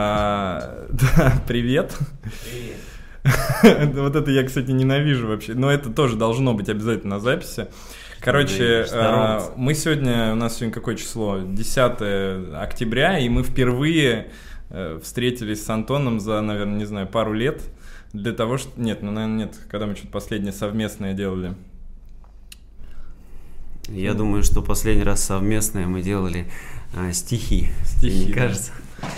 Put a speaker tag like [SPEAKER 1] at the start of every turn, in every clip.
[SPEAKER 1] А, да, привет. Привет. вот это я, кстати, ненавижу вообще. Но это тоже должно быть обязательно на записи. Короче, э, мы сегодня, у нас сегодня какое число? 10 октября, и мы впервые э, встретились с Антоном за, наверное, не знаю, пару лет для того, что... Нет, ну, наверное, нет, когда мы что-то последнее совместное делали.
[SPEAKER 2] Я думаю, что последний раз совместное мы делали а, стихи. Стихи, мне кажется.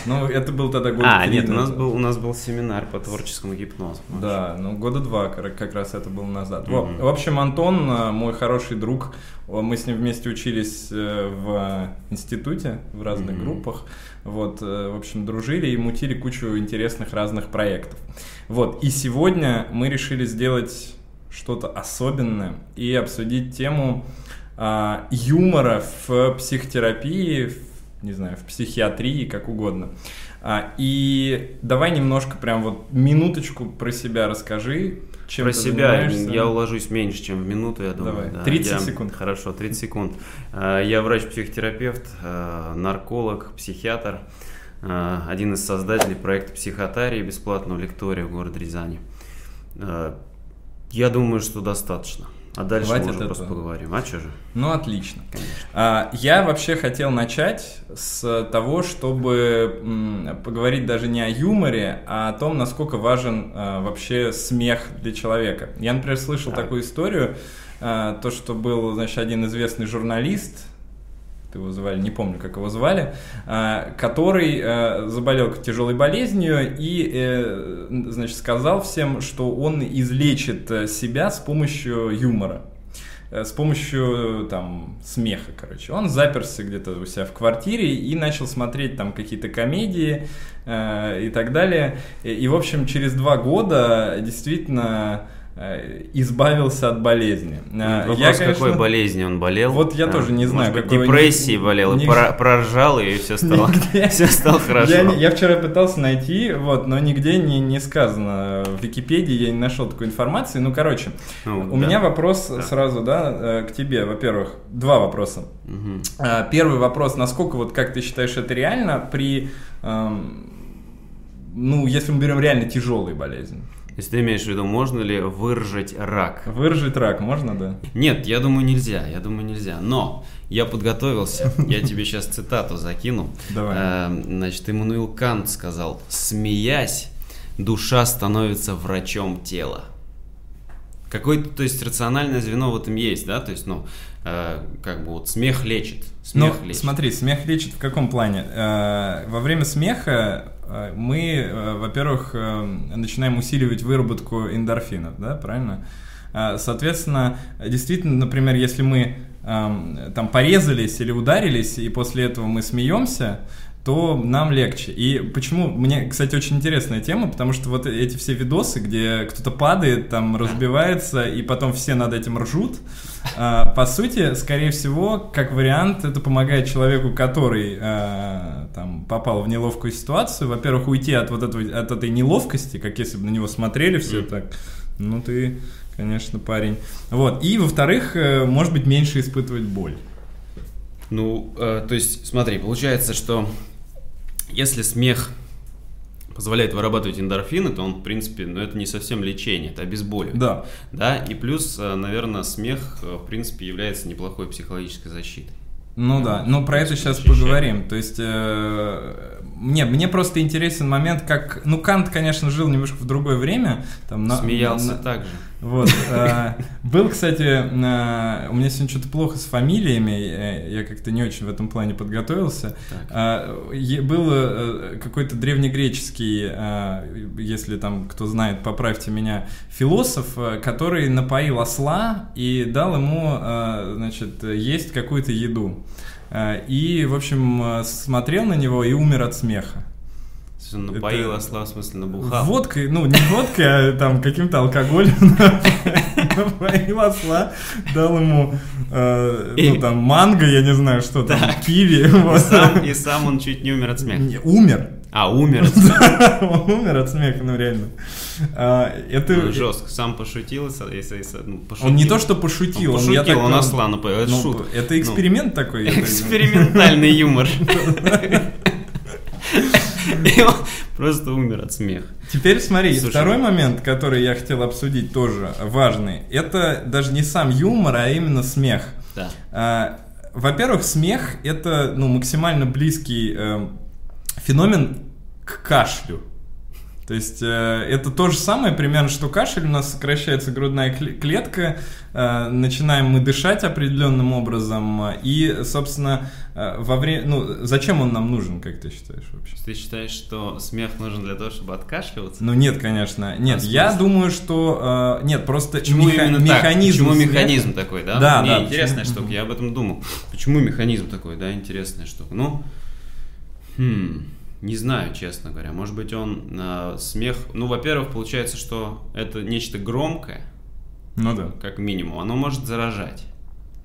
[SPEAKER 1] Ну, это был тогда год
[SPEAKER 2] А, нет, у нас, был, у нас был семинар по творческому гипнозу.
[SPEAKER 1] Да, ну года два как раз это было назад. Mm-hmm. В, общем, Антон, э, мой хороший друг, мы с ним вместе учились э, в институте, в разных mm-hmm. группах. Вот, э, в общем, дружили и мутили кучу интересных разных проектов. Вот, и сегодня мы решили сделать что-то особенное и обсудить тему а, юмора в психотерапии, в не знаю, в психиатрии, как угодно. А, и давай немножко, прям вот минуточку про себя расскажи.
[SPEAKER 2] Чем про себя я уложусь меньше, чем в минуту, я думаю.
[SPEAKER 1] Давай, да. 30
[SPEAKER 2] я,
[SPEAKER 1] секунд.
[SPEAKER 2] Хорошо, 30 секунд. А, я врач-психотерапевт, а, нарколог, психиатр, а, один из создателей проекта «Психотарии», бесплатного лектория в городе Рязани. Я думаю, что достаточно. А дальше Хватит мы уже просто поговорим. А что же?
[SPEAKER 1] Ну, отлично. А, я вообще хотел начать с того, чтобы м, поговорить даже не о юморе, а о том, насколько важен а, вообще смех для человека. Я, например, слышал так. такую историю, а, то, что был, значит, один известный журналист, его звали, не помню, как его звали, а, который а, заболел тяжелой болезнью и, э, значит, сказал всем, что он излечит э, себя с помощью юмора э, с помощью там смеха, короче. Он заперся где-то у себя в квартире и начал смотреть там какие-то комедии и так далее. И, в общем, через два года действительно избавился от болезни.
[SPEAKER 2] Э, Вопрос, я, конечно, какой болезни он болел?
[SPEAKER 1] Вот я а, тоже не знаю.
[SPEAKER 2] Может быть, депрессии не, болел, и про, проржал, и все стало, нигде, все стало хорошо.
[SPEAKER 1] Я, я вчера пытался найти, вот, но нигде не, не сказано. В Википедии я не нашел такой информации. Ну, короче, ну, у да. меня вопрос да. сразу, да, э, к тебе. Во-первых, два вопроса. Угу. Первый вопрос, насколько, вот как ты считаешь, это реально при, эм, ну, если мы берем реально тяжелые болезни?
[SPEAKER 2] Если ты имеешь в виду, можно ли выржать рак?
[SPEAKER 1] Выржать рак можно, да?
[SPEAKER 2] Нет, я думаю, нельзя. Я думаю, нельзя. Но я подготовился. Я тебе сейчас цитату закину.
[SPEAKER 1] Давай.
[SPEAKER 2] Э, значит, Иммануил Кант сказал, смеясь, душа становится врачом тела. Какое-то, то есть, рациональное звено в этом есть, да? То есть, ну, э, как бы вот смех лечит. Смех
[SPEAKER 1] ну, лечит. смотри, смех лечит в каком плане? Э, во время смеха мы, э, во-первых, э, начинаем усиливать выработку эндорфинов, да, правильно? Соответственно, действительно, например, если мы эм, там порезались или ударились, и после этого мы смеемся, то нам легче. И почему? Мне, кстати, очень интересная тема, потому что вот эти все видосы, где кто-то падает, там разбивается, и потом все над этим ржут, а, по сути, скорее всего, как вариант, это помогает человеку, который а, там попал в неловкую ситуацию, во-первых, уйти от вот этого, от этой неловкости, как если бы на него смотрели все так, ну ты, конечно, парень. Вот. И, во-вторых, э, может быть, меньше испытывать боль.
[SPEAKER 2] Ну, э, то есть, смотри, получается, что если смех позволяет вырабатывать эндорфины, то он, в принципе, ну, это не совсем лечение, это обезболивание.
[SPEAKER 1] Да.
[SPEAKER 2] Да, и плюс, э, наверное, смех, э, в принципе, является неплохой психологической защитой.
[SPEAKER 1] Ну да, ну про это сейчас поговорим. То есть, э, мне, мне просто интересен момент, как... Ну, Кант, конечно, жил немножко в другое время.
[SPEAKER 2] Там, Смеялся на, так же.
[SPEAKER 1] Вот. Э, был, кстати, э, у меня сегодня что-то плохо с фамилиями, э, я как-то не очень в этом плане подготовился. Был какой-то древнегреческий, если там кто знает, поправьте меня, философ, который напоил осла и дал ему, значит, есть какую-то еду. И, в общем, смотрел на него и умер от смеха.
[SPEAKER 2] Он напоил осла, в смысле, набухал.
[SPEAKER 1] Водкой, ну, не водкой, а там каким-то алкоголем напоил осла, дал ему, э, ну, там, манго, я не знаю, что там, киви.
[SPEAKER 2] И сам он чуть не умер от смеха.
[SPEAKER 1] Умер.
[SPEAKER 2] А, умер от смеха.
[SPEAKER 1] Умер от смеха, ну, реально. А,
[SPEAKER 2] это... Ну, жестко, сам пошутил, если,
[SPEAKER 1] ну, пошутил. Он не то, что пошутил,
[SPEAKER 2] он, пошутил, он, он осла напоил, это ну, шутка.
[SPEAKER 1] Это эксперимент такой.
[SPEAKER 2] Экспериментальный юмор. И он просто умер от смеха.
[SPEAKER 1] Теперь смотри,
[SPEAKER 2] Слушай,
[SPEAKER 1] второй
[SPEAKER 2] ну-
[SPEAKER 1] момент, который я хотел обсудить тоже важный, это даже не сам юмор, а именно смех.
[SPEAKER 2] Да.
[SPEAKER 1] А, Во-первых, смех это ну, максимально близкий э, феномен к кашлю. То есть э, это то же самое примерно, что кашель, у нас сокращается грудная кле- клетка, э, начинаем мы дышать определенным образом, и, собственно, э, во время... Ну, зачем он нам нужен, как ты считаешь вообще?
[SPEAKER 2] Ты считаешь, что смех нужен для того, чтобы откашливаться?
[SPEAKER 1] Ну нет, конечно. Нет,
[SPEAKER 2] А
[SPEAKER 1] я думаю, что... э, нет, просто
[SPEAKER 2] Почему
[SPEAKER 1] меха-
[SPEAKER 2] именно так?
[SPEAKER 1] механизм...
[SPEAKER 2] Почему
[SPEAKER 1] смеха-
[SPEAKER 2] механизм такой, да?
[SPEAKER 1] Да,
[SPEAKER 2] Не,
[SPEAKER 1] да,
[SPEAKER 2] интересная
[SPEAKER 1] почему-
[SPEAKER 2] штука, я об этом думал. Почему механизм такой, да, интересная штука? Ну, хм, не знаю, честно говоря. Может быть, он э, смех... Ну, во-первых, получается, что это нечто громкое,
[SPEAKER 1] Ну да.
[SPEAKER 2] как минимум. Оно может заражать.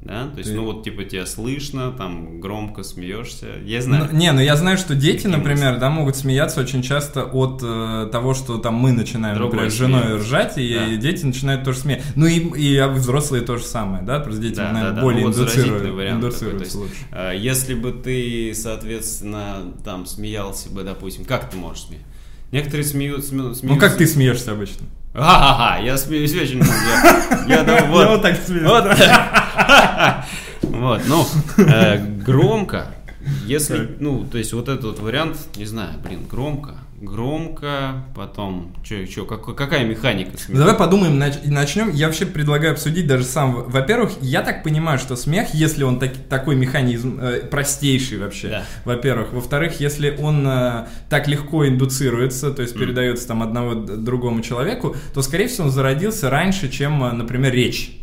[SPEAKER 2] Да, то есть,
[SPEAKER 1] Ты-
[SPEAKER 2] ну вот, типа, тебя слышно, там, громко смеешься. Я знаю.
[SPEAKER 1] Ну, не, ну я знаю, что дети, например,
[SPEAKER 2] мысли?
[SPEAKER 1] да, могут смеяться очень часто от э, того, что там мы начинаем,
[SPEAKER 2] Другой
[SPEAKER 1] например, с женой
[SPEAKER 2] смеется.
[SPEAKER 1] ржать, и
[SPEAKER 2] Да.
[SPEAKER 1] дети начинают тоже смеяться. Ну и, и взрослые то же самое, да, просто дети,
[SPEAKER 2] Да,
[SPEAKER 1] наверное,
[SPEAKER 2] да, да.
[SPEAKER 1] более
[SPEAKER 2] Ну, вот
[SPEAKER 1] индуцируют,
[SPEAKER 2] вариант такой,
[SPEAKER 1] индуцируются
[SPEAKER 2] то есть,
[SPEAKER 1] лучше.
[SPEAKER 2] А, Если бы ты, соответственно, там смеялся бы, допустим, как ты можешь смеяться? Некоторые смеют, смеются.
[SPEAKER 1] Ну как ты смеешься обычно?
[SPEAKER 2] Ха-ха-ха, я смеюсь очень много. Я, я там вот,
[SPEAKER 1] Я вот так смеюсь.
[SPEAKER 2] Вот, ну, э, громко, если, ну, то есть вот этот вот вариант, не знаю, блин, громко, громко, потом, что, что, какая механика
[SPEAKER 1] Ну,
[SPEAKER 2] смеха?
[SPEAKER 1] давай подумаем, нач- начнем. Я вообще предлагаю обсудить даже сам. Во-первых, я так понимаю, что смех, если он так- такой механизм э, простейший вообще,
[SPEAKER 2] Да.
[SPEAKER 1] во-первых. Во-вторых, если он э, так легко индуцируется, то есть передается там одного другому человеку, то, скорее всего, он зародился раньше, чем, э, например, речь.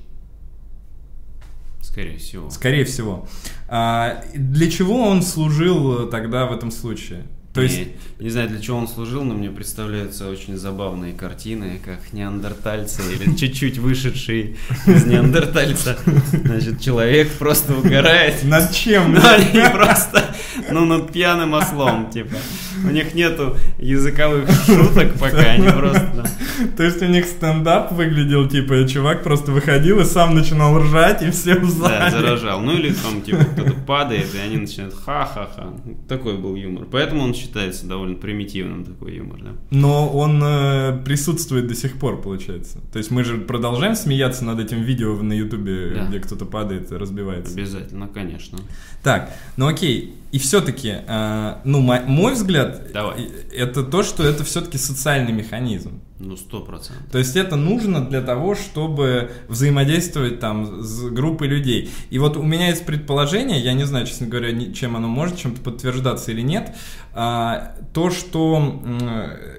[SPEAKER 2] Скорее всего.
[SPEAKER 1] Скорее всего. А, для чего он служил тогда в этом случае? То есть,
[SPEAKER 2] Не, не знаю, для чего он служил, но мне представляются очень забавные картины, как неандертальцы или чуть-чуть вышедший из неандертальца. Значит, человек просто угорает.
[SPEAKER 1] над чем?
[SPEAKER 2] Ну, они просто, ну, над пьяным ослом, типа. У них нету языковых шуток пока, они просто... да.
[SPEAKER 1] То есть у них стендап выглядел, типа, чувак просто выходил и сам начинал ржать, и все в
[SPEAKER 2] Да,
[SPEAKER 1] зале.
[SPEAKER 2] заражал. Ну или там, типа, кто-то падает, и они начинают ха-ха-ха. Такой был юмор. Поэтому он считается довольно примитивным, такой юмор, да.
[SPEAKER 1] Но он э, присутствует до сих пор, получается. То есть мы же продолжаем смеяться над этим видео на ютубе,
[SPEAKER 2] Да.
[SPEAKER 1] где кто-то падает и разбивается.
[SPEAKER 2] Обязательно, конечно.
[SPEAKER 1] Так, ну окей. И все-таки, ну, мо- мой взгляд,
[SPEAKER 2] Давай.
[SPEAKER 1] это то, что это все-таки социальный механизм.
[SPEAKER 2] Ну, сто процентов.
[SPEAKER 1] То есть это нужно для того, чтобы взаимодействовать там с группой людей. И вот у меня есть предположение, я не знаю, честно говоря, чем оно может чем-то подтверждаться или нет, а, то, что м,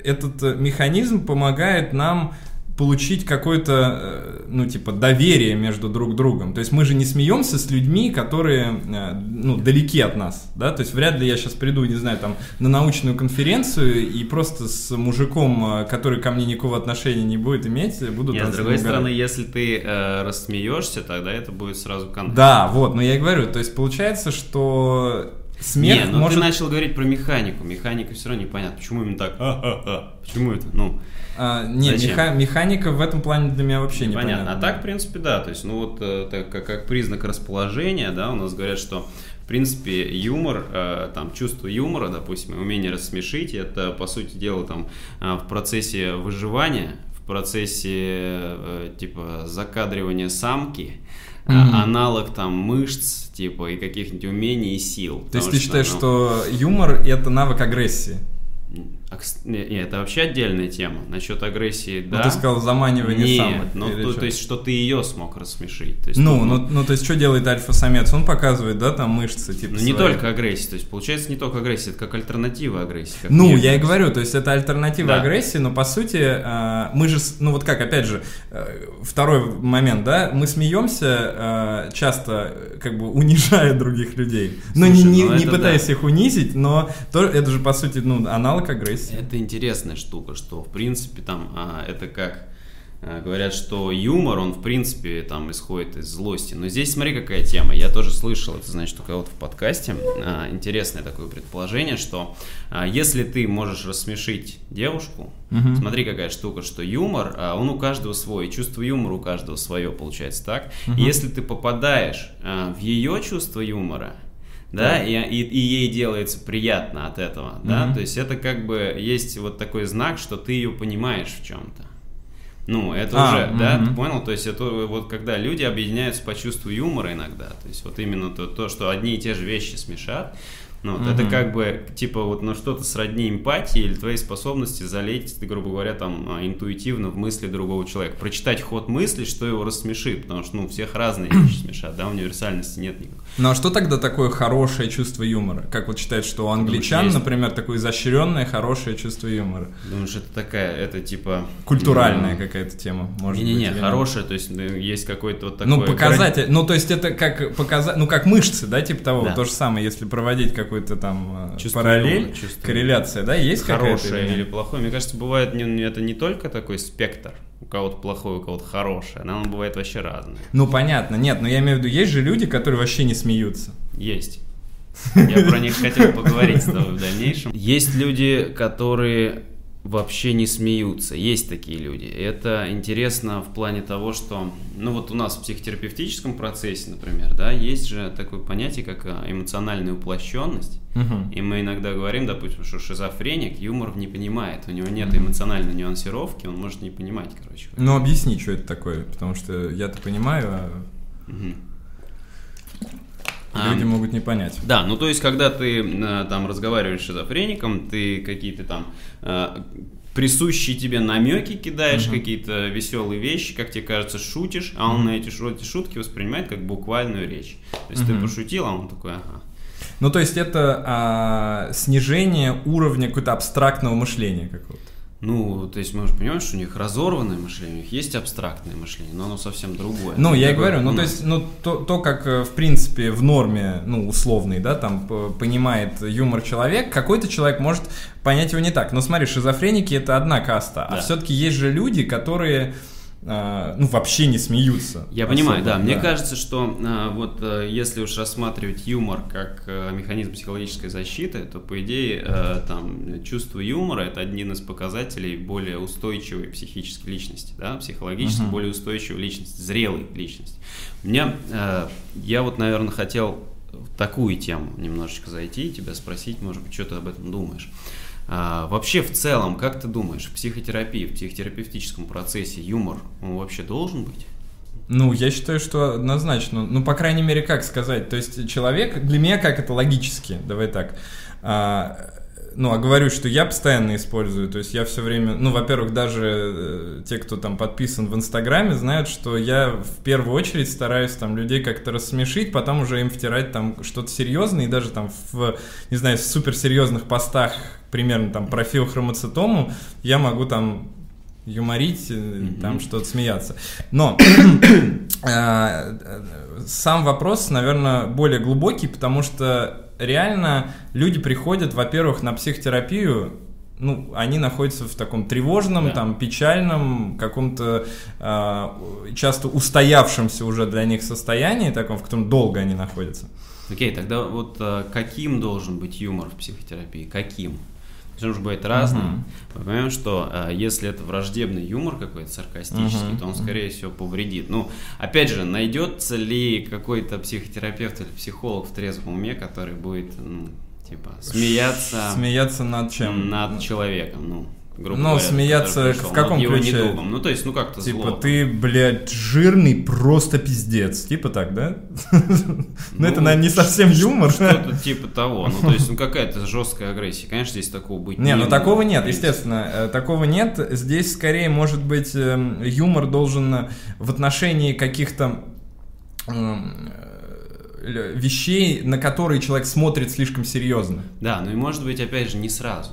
[SPEAKER 1] этот э, механизм помогает нам получить какое-то, э, ну, типа, доверие между друг другом. То есть мы же не смеемся с людьми, которые, э, ну, далеки от нас, да, то есть вряд ли я сейчас приду, не знаю, там, на научную конференцию и просто с мужиком, э, который ко мне никакого отношения не будет иметь, буду
[SPEAKER 2] Нет, с другой
[SPEAKER 1] ним
[SPEAKER 2] стороны,
[SPEAKER 1] угорать.
[SPEAKER 2] если ты э, рассмеешься, тогда это будет сразу канал.
[SPEAKER 1] Да, вот, но я и говорю, то есть получается, что смех
[SPEAKER 2] Не, ну
[SPEAKER 1] может...
[SPEAKER 2] ты начал говорить про механику. Механика все равно непонятно. Почему именно так? А-а-а. Почему это? Ну,
[SPEAKER 1] А, не,
[SPEAKER 2] Зачем?
[SPEAKER 1] меха- механика в этом плане для меня вообще
[SPEAKER 2] непонятно.
[SPEAKER 1] непонятна.
[SPEAKER 2] А так, в принципе, да. То есть, ну вот э, так, как, как признак расположения, да, у нас говорят, что в принципе, юмор, э, там, чувство юмора, допустим, умение рассмешить, это, по сути дела, там, э, в процессе выживания, в процессе, э, типа, закадривания самки,
[SPEAKER 1] Мгм.
[SPEAKER 2] аналог, там, мышц, типа, и каких-нибудь умений и сил.
[SPEAKER 1] То есть ты считаешь,
[SPEAKER 2] ну,
[SPEAKER 1] что юмор это навык агрессии?
[SPEAKER 2] А, кс- Не, не, это вообще отдельная тема. Насчет агрессии,
[SPEAKER 1] Ну,
[SPEAKER 2] да.
[SPEAKER 1] ты сказал заманивание
[SPEAKER 2] Нет,
[SPEAKER 1] самок.
[SPEAKER 2] ну, то, то есть, что ты ее смог рассмешить. То есть,
[SPEAKER 1] Ну, ну, ну, то есть, что делает альфа-самец? Он показывает, да, там мышцы, типа,
[SPEAKER 2] ну, не
[SPEAKER 1] свои.
[SPEAKER 2] только агрессия, то есть получается не только агрессия, это как альтернатива агрессии. как
[SPEAKER 1] Ну, я и говорю, то есть это альтернатива
[SPEAKER 2] Да.
[SPEAKER 1] агрессии, но по сути э, мы же, ну вот как, опять же, э, второй момент, да, мы смеемся э, часто, как бы унижая других людей. Но не,
[SPEAKER 2] Слушай,
[SPEAKER 1] не,
[SPEAKER 2] ну
[SPEAKER 1] не пытаясь
[SPEAKER 2] да.
[SPEAKER 1] их унизить, но то, это же по сути, ну, аналог агрессии.
[SPEAKER 2] Это интересная штука, что в принципе там а, это как а, говорят, что юмор, он в принципе там исходит из злости. Но здесь смотри какая тема. Я тоже слышал, это значит у кого-то в подкасте. а, интересное такое предположение, что а, если ты можешь рассмешить девушку,
[SPEAKER 1] Мгм.
[SPEAKER 2] смотри какая штука, что юмор, а, он у каждого свой, чувство юмора у каждого свое, получается так. И если ты попадаешь а, в ее чувство юмора, да, и, и, и ей делается приятно от этого, да, то есть это как бы есть вот такой знак, что ты ее понимаешь в чем-то. Ну, это а, уже, угу. да, ты понял? То есть это вот когда люди объединяются по чувству юмора иногда, то есть вот именно то, то что одни и те же вещи смешат, ну, вот угу. это как бы, типа, вот на что-то сродни эмпатии или твоей способности залезть, грубо говоря, там, а, интуитивно в мысли другого человека. Прочитать ход мысли, что его рассмешит, потому что, ну, всех разные вещи смешат, да, универсальности нет никакой.
[SPEAKER 1] Ну, а что тогда такое хорошее чувство юмора? Как вот считают, что у англичан, Думаешь, например, такое изощренное хорошее чувство юмора?
[SPEAKER 2] Думаешь, это такая, это типа...
[SPEAKER 1] Культуральная ну, какая-то тема, может
[SPEAKER 2] Не-не-не, хорошая, то есть ну, есть какой-то вот
[SPEAKER 1] ну, такой... Ну, показатель, ну, то есть это как показать, ну, как мышцы, да, типа того, да. то же самое, если проводить какой какой-то там э, чувство параллель, чувство корреляция, да, есть
[SPEAKER 2] Хорошее или, плохое. Мне кажется, бывает не, это не только такой спектр, у кого-то плохое, у кого-то хорошее, оно бывает вообще разное.
[SPEAKER 1] Ну, понятно, нет, но я имею в виду, есть же люди, которые вообще не смеются.
[SPEAKER 2] Есть. Я про них хотел поговорить с тобой в дальнейшем. Есть люди, которые вообще не смеются. Есть такие люди. Это интересно в плане того, что, ну вот у нас в психотерапевтическом процессе, например, да, есть же такое понятие, как э, эмоциональная уплощенность. Угу. И мы иногда говорим, допустим, что шизофреник юмор не понимает, у него нет эмоциональной нюансировки, он может не понимать, короче.
[SPEAKER 1] Ну объясни, что это такое, потому что я-то понимаю, а... Угу. Люди а, могут не понять.
[SPEAKER 2] Да, ну то есть, когда ты э, там разговариваешь с шизофреником, ты какие-то там э, присущие тебе намеки кидаешь, угу. какие-то веселые вещи, как тебе кажется, шутишь, а он угу. на эти, эти шутки воспринимает как буквальную речь. То есть угу. ты пошутил, а он такой, ага.
[SPEAKER 1] Ну, то есть это а, снижение уровня какого-то абстрактного мышления какого-то.
[SPEAKER 2] Ну, то есть мы же понимаем, что у них разорванное мышление, у них есть абстрактное мышление, но оно совсем другое.
[SPEAKER 1] Ну, я и говорю, ну, то есть, ну, то, то, как, э, в принципе, в норме, ну, условный, да, там, понимает юмор человек, какой-то человек может понять его не так. Но смотри, шизофреники — это одна каста, а да. а все-таки есть же люди, которые ну, вообще не смеются.
[SPEAKER 2] Я особо, понимаю, да. да. Мне кажется, что а, вот а, если уж рассматривать юмор как а, механизм психологической защиты, то, по идее, а, там, чувство юмора – это один из показателей более устойчивой психической личности, да, психологически uh-huh. более устойчивой личности, зрелой личности. У меня, а, я вот, наверное, хотел в такую тему немножечко зайти и тебя спросить, может быть, что ты об этом думаешь. А, вообще, в целом, как ты думаешь, в психотерапии, в психотерапевтическом процессе юмор, он вообще должен быть?
[SPEAKER 1] Ну, я считаю, что однозначно. Ну, по крайней мере, как сказать? То есть человек, для меня как это логически, давай так. А, ну, а говорю, что я постоянно использую, то есть я все время, ну, во-первых, даже э, те, кто там подписан в Инстаграме, знают, что я в первую очередь стараюсь там людей как-то рассмешить, потом уже им втирать там что-то серьезное, и даже там в, не знаю, суперсерьезных постах, примерно там про филохромоцитому, я могу там юморить, mm-hmm. там что-то смеяться. Но э, сам вопрос, наверное, более глубокий, потому что реально люди приходят, во-первых, на психотерапию, ну, они находятся в таком тревожном, да. там, печальном, каком-то э, часто устоявшемся уже для них состоянии, таком, в котором долго они находятся.
[SPEAKER 2] Окей, okay, тогда вот э, каким должен быть юмор в психотерапии? Каким? Может быть разным. Uh-huh. Мы понимаем, что э, если это враждебный юмор какой-то саркастический, uh-huh. то он, скорее всего, повредит. Ну, опять же, найдется ли какой-то психотерапевт или психолог в трезвом уме, который будет, ну, типа, смеяться...
[SPEAKER 1] Смеяться над чем?
[SPEAKER 2] Над человеком, ну
[SPEAKER 1] грубо ну, говоря, смеяться в каком ключе?
[SPEAKER 2] Недугом. Ну, то есть, ну как-то
[SPEAKER 1] Типа, зло. ты, блядь, жирный просто пиздец. Типа так, да? Ну, это, наверное, не совсем юмор.
[SPEAKER 2] Что-то типа того. Ну, то есть, ну, какая-то жесткая агрессия. Конечно, здесь такого быть
[SPEAKER 1] не Не, ну, такого нет, естественно. Э, такого нет. Здесь, скорее, может быть, эм, юмор должен в отношении каких-то эм, вещей, на которые человек смотрит слишком серьезно.
[SPEAKER 2] Да, ну и может быть, опять же, не сразу.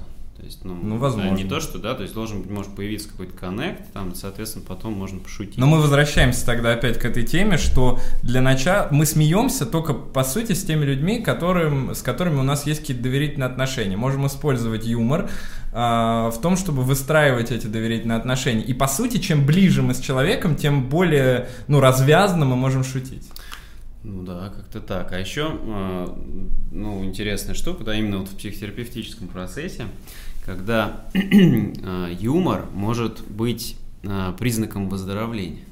[SPEAKER 2] Есть, ну, ну возможно. Не то, что, да, то есть должен может появиться какой-то коннект, там, соответственно, потом можно пошутить.
[SPEAKER 1] Но мы возвращаемся тогда опять к этой теме, что для начала мы смеемся только, по сути, с теми людьми, которым, с которыми у нас есть какие-то доверительные отношения. Можем использовать юмор а, в том, чтобы выстраивать эти доверительные отношения. И, по сути, чем ближе мы с человеком, тем более, ну, развязно мы можем шутить.
[SPEAKER 2] Ну да, как-то так. А еще, а, ну, интересная штука, да, именно вот в психотерапевтическом процессе, когда э, юмор может быть э, признаком выздоровления.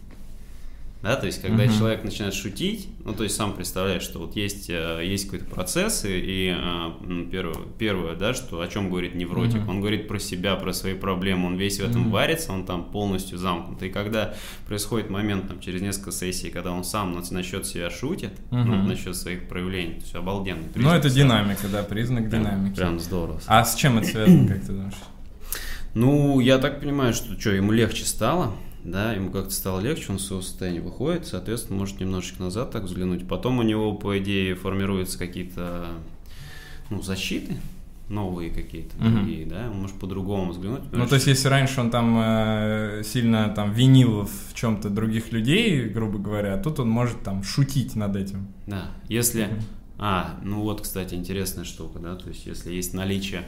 [SPEAKER 2] Да, то есть, когда
[SPEAKER 1] Мгм.
[SPEAKER 2] человек начинает шутить, ну, то есть, сам представляешь, что вот есть, э, есть какой-то процесс, и, и, м, первое, первое, да, что о чем говорит невротик,
[SPEAKER 1] Мгм.
[SPEAKER 2] он говорит про себя, про свои проблемы, он весь в этом
[SPEAKER 1] Мгм.
[SPEAKER 2] варится, он там полностью замкнут. И когда происходит момент, там, через несколько сессий, когда он сам на- насчет себя шутит, ну,
[SPEAKER 1] Мгм.
[SPEAKER 2] насчет своих проявлений, то есть, обалденный
[SPEAKER 1] Ну, это динамика, да, признак
[SPEAKER 2] Прям-
[SPEAKER 1] динамики.
[SPEAKER 2] Прям здорово.
[SPEAKER 1] А с чем это связано, как ты думаешь?
[SPEAKER 2] Ну, я так понимаю, что что, ему легче стало, да, ему как-то стало легче, он из своего состояния выходит, соответственно, может немножечко назад так взглянуть. Потом у него, по идее, формируются какие-то, ну, защиты, новые какие-то,
[SPEAKER 1] Мгм.
[SPEAKER 2] другие, да, он может по-другому взглянуть.
[SPEAKER 1] Ну, то есть, если раньше он там э, сильно там винил в чем-то других людей, грубо говоря, тут он может там шутить над этим.
[SPEAKER 2] Да, если...
[SPEAKER 1] Мгм.
[SPEAKER 2] А, ну вот, кстати, интересная штука, да, то есть если есть наличие,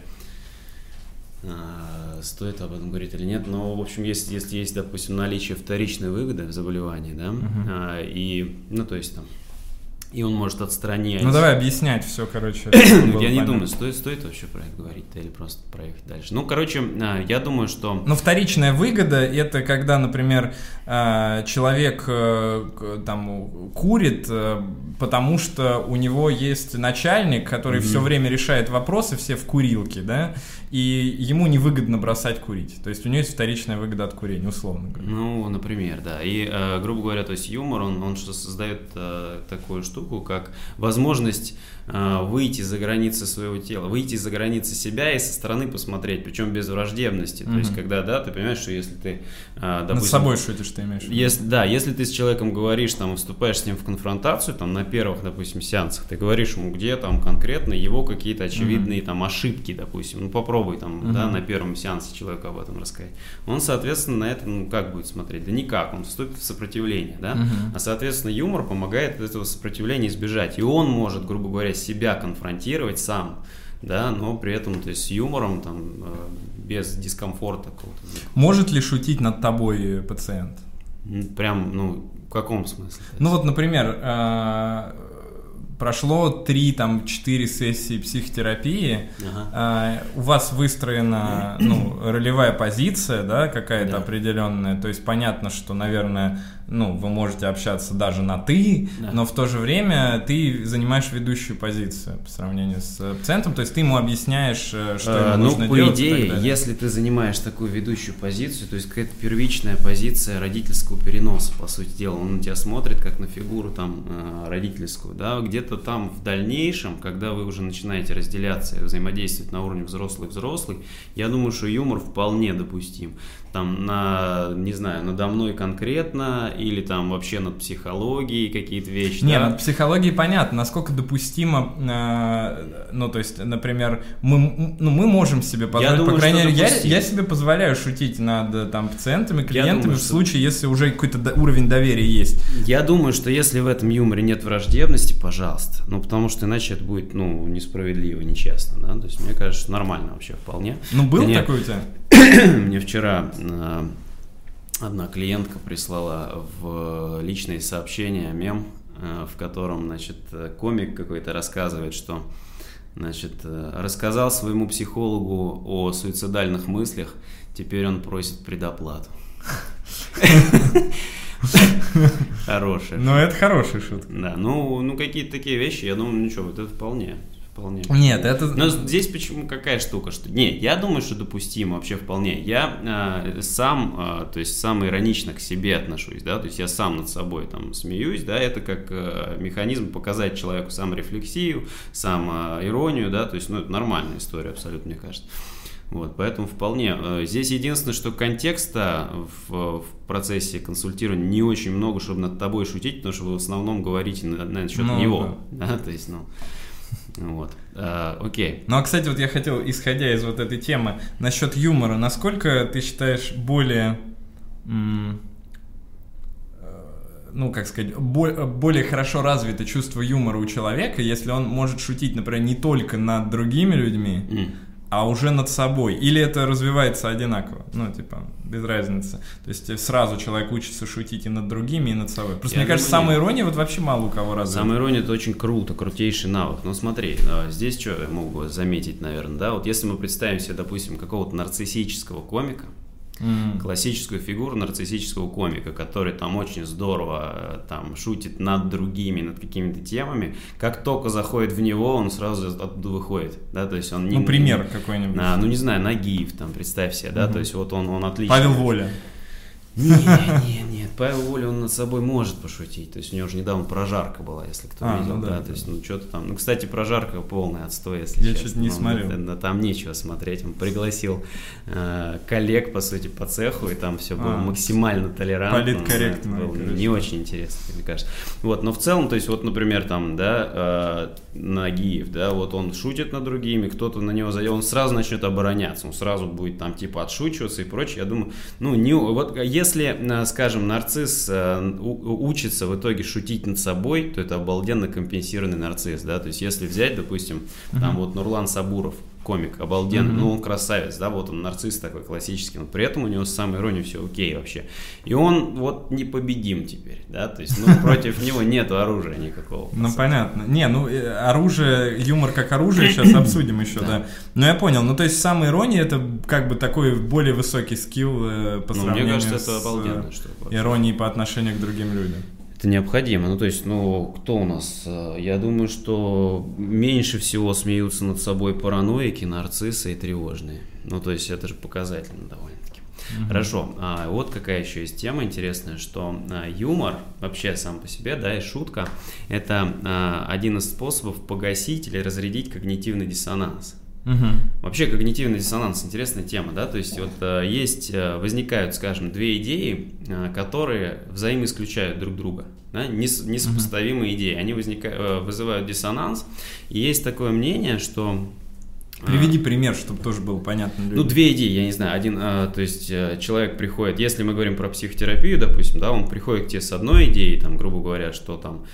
[SPEAKER 2] стоит об этом говорить или нет, но, в общем, если, если есть, допустим, наличие вторичной выгоды в заболевании, да, а, и, ну, то есть там, и он может отстранять...
[SPEAKER 1] Ну, давай объяснять все, короче.
[SPEAKER 2] я не думаю, стоит, стоит вообще про это говорить или просто проехать дальше. Ну, короче, а, я думаю, что...
[SPEAKER 1] Но вторичная выгода это когда, например, э, человек э, там курит, э, потому что у него есть начальник, который все время решает вопросы, все в курилке, да, и ему невыгодно бросать курить. То есть у него есть вторичная выгода от курения, условно говоря.
[SPEAKER 2] Ну, например, да. И, э, грубо говоря, то есть юмор, он, он что создает такую штуку, как возможность выйти за границы своего тела, выйти за границы себя и со стороны посмотреть, причем без враждебности. То есть, когда, да, ты понимаешь, что если ты, э, допустим...
[SPEAKER 1] Над собой шутишь, ты имеешь в виду?
[SPEAKER 2] Если, да, если ты с человеком говоришь, там, вступаешь с ним в конфронтацию, там, на первых, допустим, сеансах, ты говоришь ему, где там конкретно его какие-то очевидные там ошибки, допустим, ну, попробуй там, да,
[SPEAKER 1] Мгм.
[SPEAKER 2] на первом сеансе человеку об этом рассказать. Он, соответственно, на это, ну, как будет смотреть? Да никак, он вступит в сопротивление, да?
[SPEAKER 1] Мгм.
[SPEAKER 2] А, соответственно, юмор помогает этого сопротивления избежать. И он может, грубо говоря, себя конфронтировать сам, да, но при этом, то есть, с юмором, там, э, без дискомфорта какого-то.
[SPEAKER 1] Может ли шутить над тобой пациент?
[SPEAKER 2] Прям, ну, в каком смысле?
[SPEAKER 1] Ну вот, например, э, прошло три, там, четыре сессии психотерапии,
[SPEAKER 2] Ага.
[SPEAKER 1] э, у вас выстроена, ну, ролевая позиция, да, какая-то
[SPEAKER 2] Да.
[SPEAKER 1] определенная, то есть понятно, что, наверное, ну, вы можете общаться даже на «ты»,
[SPEAKER 2] Да.
[SPEAKER 1] но в то же время ты занимаешь ведущую позицию по сравнению с пациентом, то есть ты ему объясняешь, э, что
[SPEAKER 2] Э,
[SPEAKER 1] ему
[SPEAKER 2] ну,
[SPEAKER 1] нужно
[SPEAKER 2] по
[SPEAKER 1] делать и
[SPEAKER 2] идее,
[SPEAKER 1] так далее.
[SPEAKER 2] если ты занимаешь такую ведущую позицию, то есть какая-то первичная позиция родительского переноса, по сути дела, он на тебя смотрит как на фигуру там э, родительскую, да, где-то там в дальнейшем, когда вы уже начинаете разделяться и взаимодействовать на уровне взрослый-взрослый, я думаю, что юмор вполне допустим. Там на, не знаю, надо мной конкретно или там вообще над психологией какие-то вещи.
[SPEAKER 1] Не,
[SPEAKER 2] да?
[SPEAKER 1] над психологией понятно, насколько допустимо, э, ну, то есть, например, мы, ну, мы можем себе позволить,
[SPEAKER 2] думаю,
[SPEAKER 1] по крайней
[SPEAKER 2] что
[SPEAKER 1] мере, я, я себе позволяю шутить над э, там пациентами, клиентами
[SPEAKER 2] думаю,
[SPEAKER 1] в
[SPEAKER 2] что-
[SPEAKER 1] случае, если уже какой-то до- уровень доверия есть.
[SPEAKER 2] Я думаю, что если в этом юморе нет враждебности, пожалуйста. Ну, потому что иначе это будет, ну, несправедливо, нечестно, да. То есть, мне кажется, что нормально вообще вполне.
[SPEAKER 1] Ну, был
[SPEAKER 2] Мне-
[SPEAKER 1] такой у тебя?
[SPEAKER 2] Мне вчера э, одна клиентка прислала в личные сообщения мем, э, в котором, значит, комик какой-то рассказывает, что, значит, э, рассказал своему психологу о суицидальных мыслях, теперь он просит предоплату. Хорошая.
[SPEAKER 1] Ну, это хорошая шутка.
[SPEAKER 2] Да, ну, ну какие-то такие вещи, я думаю, ну вот это вполне, вполне.
[SPEAKER 1] Нет, это...
[SPEAKER 2] Но здесь почему какая штука, что не, я думаю, что допустимо вообще вполне. Я э, сам, э, то есть сам иронично к себе отношусь, да, то есть я сам над собой там смеюсь, да, это как э, механизм показать человеку сам рефлексию, сам э, иронию, да, то есть, ну, это нормальная история абсолютно, мне кажется. Вот, поэтому вполне. Здесь единственное, что контекста в, в процессе консультирования не очень много, чтобы над тобой шутить, потому что вы в основном говорите на, на счет
[SPEAKER 1] Ну,
[SPEAKER 2] него. Да. то есть, ну, вот. А, окей.
[SPEAKER 1] Ну, а, кстати, вот я хотел, исходя из вот этой темы, насчет юмора, насколько ты считаешь более... э, ну, как сказать, бо- более хорошо развито чувство юмора у человека, если он может шутить, например, не только над другими людьми,
[SPEAKER 2] М.
[SPEAKER 1] а уже над собой. Или это развивается одинаково? Ну, типа, без разницы. То есть сразу человек учится шутить и над другими, и над собой. Просто
[SPEAKER 2] Я
[SPEAKER 1] мне кажется,
[SPEAKER 2] думаю,
[SPEAKER 1] самая
[SPEAKER 2] нет.
[SPEAKER 1] ирония вот вообще мало у кого развита.
[SPEAKER 2] Самая ирония это очень круто, крутейший навык. Но смотри, а, здесь что я мог бы заметить, наверное, да, вот если мы представим себе, допустим, какого-то нарциссического комика,
[SPEAKER 1] М.
[SPEAKER 2] классическую фигуру нарциссического комика, который там очень здорово э, там шутит над другими, над какими-то темами. Как только заходит в него, он сразу оттуда выходит, да, то есть он не...
[SPEAKER 1] Ну, пример какой-нибудь.
[SPEAKER 2] А, ну, не знаю, Нагиев, там, представь себе, да,
[SPEAKER 1] Мгм.
[SPEAKER 2] то есть вот он, он отлично...
[SPEAKER 1] Павел Воля.
[SPEAKER 2] Не, не, нет, Павел Воля, он над собой может пошутить. То есть у него же недавно прожарка была, если кто
[SPEAKER 1] А,
[SPEAKER 2] видел,
[SPEAKER 1] ну да,
[SPEAKER 2] да,
[SPEAKER 1] да.
[SPEAKER 2] то есть, ну, что-то там. Ну, кстати, прожарка полный отстой, если
[SPEAKER 1] Я
[SPEAKER 2] честно.
[SPEAKER 1] чуть не
[SPEAKER 2] Ну,
[SPEAKER 1] смотрел.
[SPEAKER 2] да, да, там нечего смотреть. Он пригласил э, коллег, по сути, по цеху, и там все было
[SPEAKER 1] А,
[SPEAKER 2] максимально толерантно.
[SPEAKER 1] политкорректно,
[SPEAKER 2] Это было не очень интересно, мне кажется. Вот, но в целом, то есть, вот, например, там, да, э, Нагиев, да, вот он шутит над другими, кто-то на него зайдет, он сразу начнет обороняться, он сразу будет там, типа, отшучиваться и прочее. Я думаю, ну, не, вот если, э, скажем, нарцисс э, учится в итоге шутить над собой, то это обалденно компенсированный нарцисс, да, то есть если взять, допустим, там вот Нурлан Сабуров, комик, обалденный,
[SPEAKER 1] Мгм.
[SPEAKER 2] ну он красавец, да, вот он нарцисс такой классический, но при этом у него с самой иронией все окей вообще. И он вот непобедим теперь, да, то есть, ну, против него нету оружия никакого.
[SPEAKER 1] Ну, понятно. Не, ну, э, оружие, юмор как оружие сейчас обсудим еще, да. Ну, я понял. Ну, то есть, самая ирония это как бы такой более высокий скилл э, по
[SPEAKER 2] Ну,
[SPEAKER 1] сравнению с э, иронией по отношению к другим людям.
[SPEAKER 2] Это необходимо. Ну, то есть, ну, кто у нас? Э, Я думаю, что меньше всего смеются над собой параноики, нарциссы и тревожные. Ну, то есть, это же показательно довольно-таки. Хорошо. А, вот какая еще есть тема интересная, что а, юмор вообще сам по себе, да, и шутка, это а, один из способов погасить или разрядить когнитивный диссонанс.
[SPEAKER 1] Мгм.
[SPEAKER 2] Вообще когнитивный диссонанс интересная тема, да, то есть вот э, есть, э, возникают, скажем, две идеи, э, которые взаимоисключают друг друга, да, нес- несопоставимые идеи, они возника- э, вызывают диссонанс, и есть такое мнение, что
[SPEAKER 1] Приведи пример, чтобы тоже было понятно
[SPEAKER 2] ну,
[SPEAKER 1] людям.
[SPEAKER 2] две идеи, я не знаю. Один, э, то есть человек приходит, если мы говорим про психотерапию, допустим, да, он приходит к тебе с одной идеей, там, грубо говоря, что там...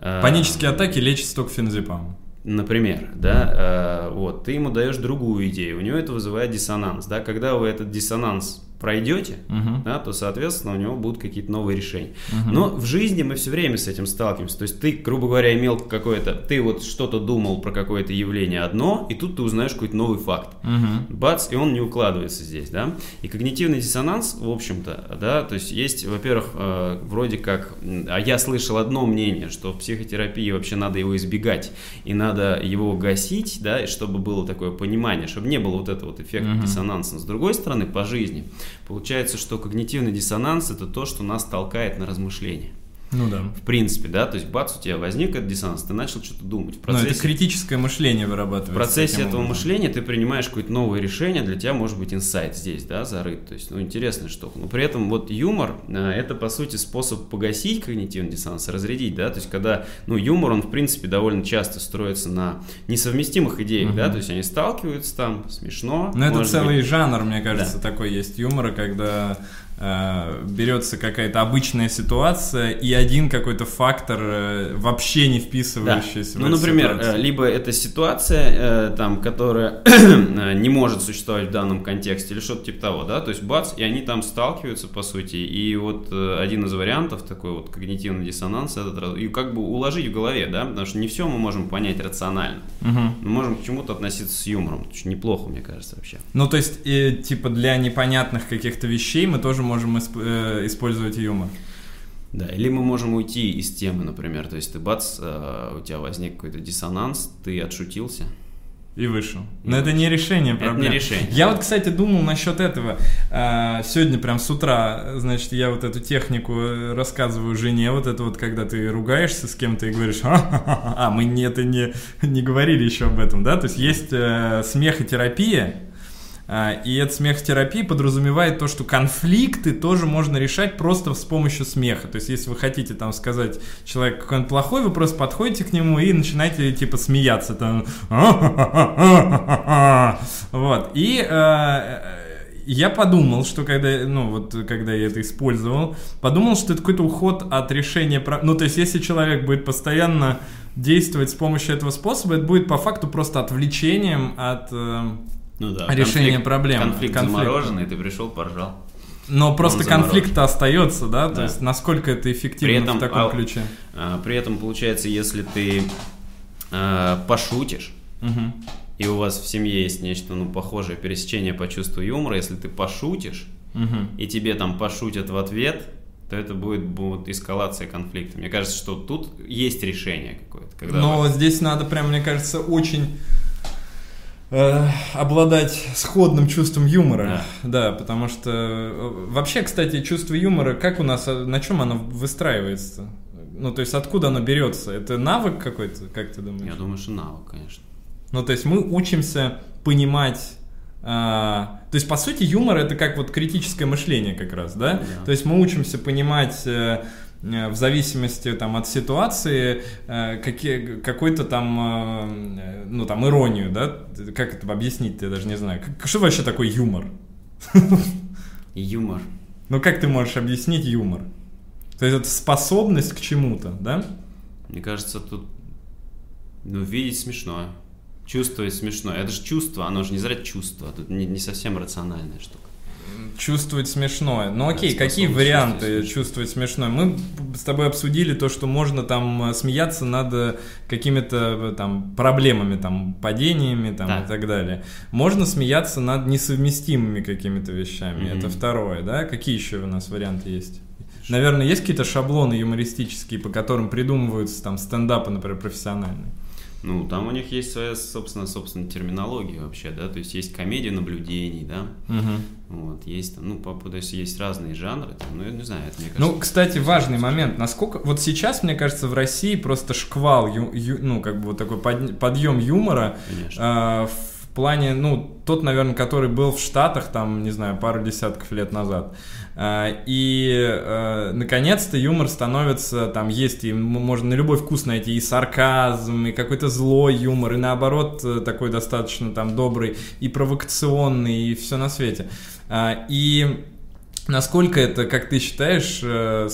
[SPEAKER 1] Панические атаки лечатся только феназепамом.
[SPEAKER 2] Например, да, э, вот, ты ему даешь другую идею, у него это вызывает диссонанс, да, когда вы этот диссонанс пройдете,
[SPEAKER 1] Мгм.
[SPEAKER 2] да, то, соответственно, у него будут какие-то новые решения.
[SPEAKER 1] Мгм.
[SPEAKER 2] Но в жизни мы все время с этим сталкиваемся. То есть ты, грубо говоря, имел какое-то, ты вот что-то думал про какое-то явление одно, и тут ты узнаешь какой-то новый факт.
[SPEAKER 1] Мгм.
[SPEAKER 2] Бац, и он не укладывается здесь, да. И когнитивный диссонанс, в общем-то, да, то есть есть, во-первых, э, вроде как, а я слышал одно мнение, что в психотерапии вообще надо его избегать, и надо его гасить, да, и чтобы было такое понимание, чтобы не было вот этого вот эффекта
[SPEAKER 1] Мгм.
[SPEAKER 2] диссонанса. С другой стороны, по жизни, получается, что когнитивный диссонанс это то, что нас толкает на размышления.
[SPEAKER 1] Ну да.
[SPEAKER 2] В принципе, да, то есть бац, у тебя возник этот диссонанс, ты начал что-то думать. В
[SPEAKER 1] Ну, это
[SPEAKER 2] процессе-
[SPEAKER 1] критическое мышление вырабатывается.
[SPEAKER 2] в процессе этого
[SPEAKER 1] образом.
[SPEAKER 2] мышления ты принимаешь какое-то новое решение, для тебя может быть инсайт здесь, да, зарыт. То есть, ну, интересная штука. Но при этом вот юмор, э, это, по сути, способ погасить когнитивный диссонанс, разрядить, да, то есть, когда, ну, юмор, он, в принципе, довольно часто строится на несовместимых идеях, да,
[SPEAKER 1] Мгм.
[SPEAKER 2] то есть, они сталкиваются там, смешно.
[SPEAKER 1] Ну, это целый
[SPEAKER 2] быть.
[SPEAKER 1] жанр, мне кажется, такой есть юмора, когда берется какая-то обычная ситуация и один какой-то фактор э, вообще не
[SPEAKER 2] Да.
[SPEAKER 1] вписывающийся в
[SPEAKER 2] Ну, например,
[SPEAKER 1] ситуацию.
[SPEAKER 2] э, либо это ситуация, э, там, которая э, не может существовать в данном контексте, или что-то типа того, да, то есть бац, и они там сталкиваются, по сути, и вот э, один из вариантов такой вот когнитивный диссонанс, этот, и как бы уложить в голове, да, потому что не все мы можем понять рационально,
[SPEAKER 1] Мгм.
[SPEAKER 2] мы можем к чему-то относиться с юмором, неплохо, мне кажется, вообще.
[SPEAKER 1] Ну, то есть, э, типа, для непонятных каких-то вещей мы тоже можем исп- э, использовать юмор.
[SPEAKER 2] Да, или мы можем уйти из темы, например, то есть ты бац, э, у тебя возник какой-то диссонанс, ты отшутился,
[SPEAKER 1] И вышел.
[SPEAKER 2] И
[SPEAKER 1] Но это не решение
[SPEAKER 2] Это
[SPEAKER 1] проблем.
[SPEAKER 2] не решение.
[SPEAKER 1] Я вот, кстати, думал насчет этого. А, Сегодня прям с утра, значит, я вот эту технику э, рассказываю жене, вот это вот, когда ты ругаешься с кем-то и говоришь, «Ха-ха-ха-ха». а, мы не, это не, не говорили еще об этом, да, то есть есть э, смехотерапия, а, и эта смехотерапия подразумевает то, что конфликты тоже можно решать просто с помощью смеха. То есть, если вы хотите там сказать человеку какой-нибудь плохой, вы просто подходите к нему и начинаете типа смеяться там. Вот. И э, я подумал, что когда, ну вот, когда я это использовал, подумал, что это какой-то уход от решения, ну то есть, если человек будет постоянно действовать с помощью этого способа, это будет по факту просто отвлечением от э,
[SPEAKER 2] Ну да.
[SPEAKER 1] Решение
[SPEAKER 2] конфликт-
[SPEAKER 1] проблем.
[SPEAKER 2] Конфликт,
[SPEAKER 1] Конфликт.
[SPEAKER 2] замороженный, ты пришел, поржал.
[SPEAKER 1] Но просто
[SPEAKER 2] заморожен.
[SPEAKER 1] конфликт остается, да? То
[SPEAKER 2] Да.
[SPEAKER 1] есть насколько это эффективно
[SPEAKER 2] При этом,
[SPEAKER 1] в таком
[SPEAKER 2] а,
[SPEAKER 1] ключе?
[SPEAKER 2] А, При этом, получается, если ты а, пошутишь,
[SPEAKER 1] Мгм.
[SPEAKER 2] и у вас в семье есть нечто ну, похожее, пересечение по чувству юмора, если ты пошутишь,
[SPEAKER 1] Мгм.
[SPEAKER 2] и тебе там пошутят в ответ, то это будет, будет эскалация конфликта. Мне кажется, что тут есть решение какое-то.
[SPEAKER 1] Но
[SPEAKER 2] вы-
[SPEAKER 1] здесь надо прям, мне кажется, очень э, обладать сходным чувством юмора. Да. потому что э, вообще, кстати, чувство юмора, как у нас, э, на чем оно выстраивается? Ну, то есть откуда оно берется? Это навык какой-то, как ты думаешь?
[SPEAKER 2] Я думаю, что навык, конечно.
[SPEAKER 1] Ну, то есть мы учимся понимать... а, то есть, по сути, юмор это как вот критическое мышление как раз, да?
[SPEAKER 2] Да.
[SPEAKER 1] То есть мы учимся понимать в зависимости там, от ситуации э, какие, какой-то там, э, ну, там, иронию, да? Как это объяснить, я даже не знаю. Что вообще такое юмор?
[SPEAKER 2] Юмор.
[SPEAKER 1] Ну, как ты можешь объяснить юмор? То есть это способность к чему-то, да?
[SPEAKER 2] Мне кажется, тут ну, видеть смешное. Чувствовать смешное. Это же чувство, оно же не зря чувство. Тут не, не совсем рациональная штука.
[SPEAKER 1] Чувствовать смешное. Ну окей,
[SPEAKER 2] Да,
[SPEAKER 1] какие варианты
[SPEAKER 2] чувствовать
[SPEAKER 1] чувствовать смешное? Мы с тобой обсудили то, что можно там э, смеяться над э, какими-то э, там проблемами, там падениями там,
[SPEAKER 2] Да.
[SPEAKER 1] и так далее. Можно смеяться над несовместимыми какими-то вещами.
[SPEAKER 2] Мгм.
[SPEAKER 1] Это второе, да? Какие еще у нас варианты есть? Наверное, есть какие-то шаблоны юмористические, по которым придумываются там стендапы, например, профессиональные.
[SPEAKER 2] Ну, там у них есть своя, собственно, собственно, терминология вообще, да, то есть есть комедия наблюдений, да, вот, есть там, ну, по, то есть есть разные жанры, там, ну, я не знаю, это мне кажется...
[SPEAKER 1] Ну, кстати, важный момент. Насколько... Вот сейчас, мне кажется, в России просто шквал, ю- ю- ну, как бы вот такой под- подъем юмора
[SPEAKER 2] Конечно.
[SPEAKER 1] в плане, ну, тот, наверное, который был в Штатах, там, не знаю, пару десятков лет назад. А, И, э, наконец-то, юмор становится, там, есть, и можно на любой вкус найти и сарказм, и какой-то злой юмор, и наоборот, э, такой достаточно, там, добрый, и провокационный, и все на свете. А, И насколько это, как ты считаешь, э,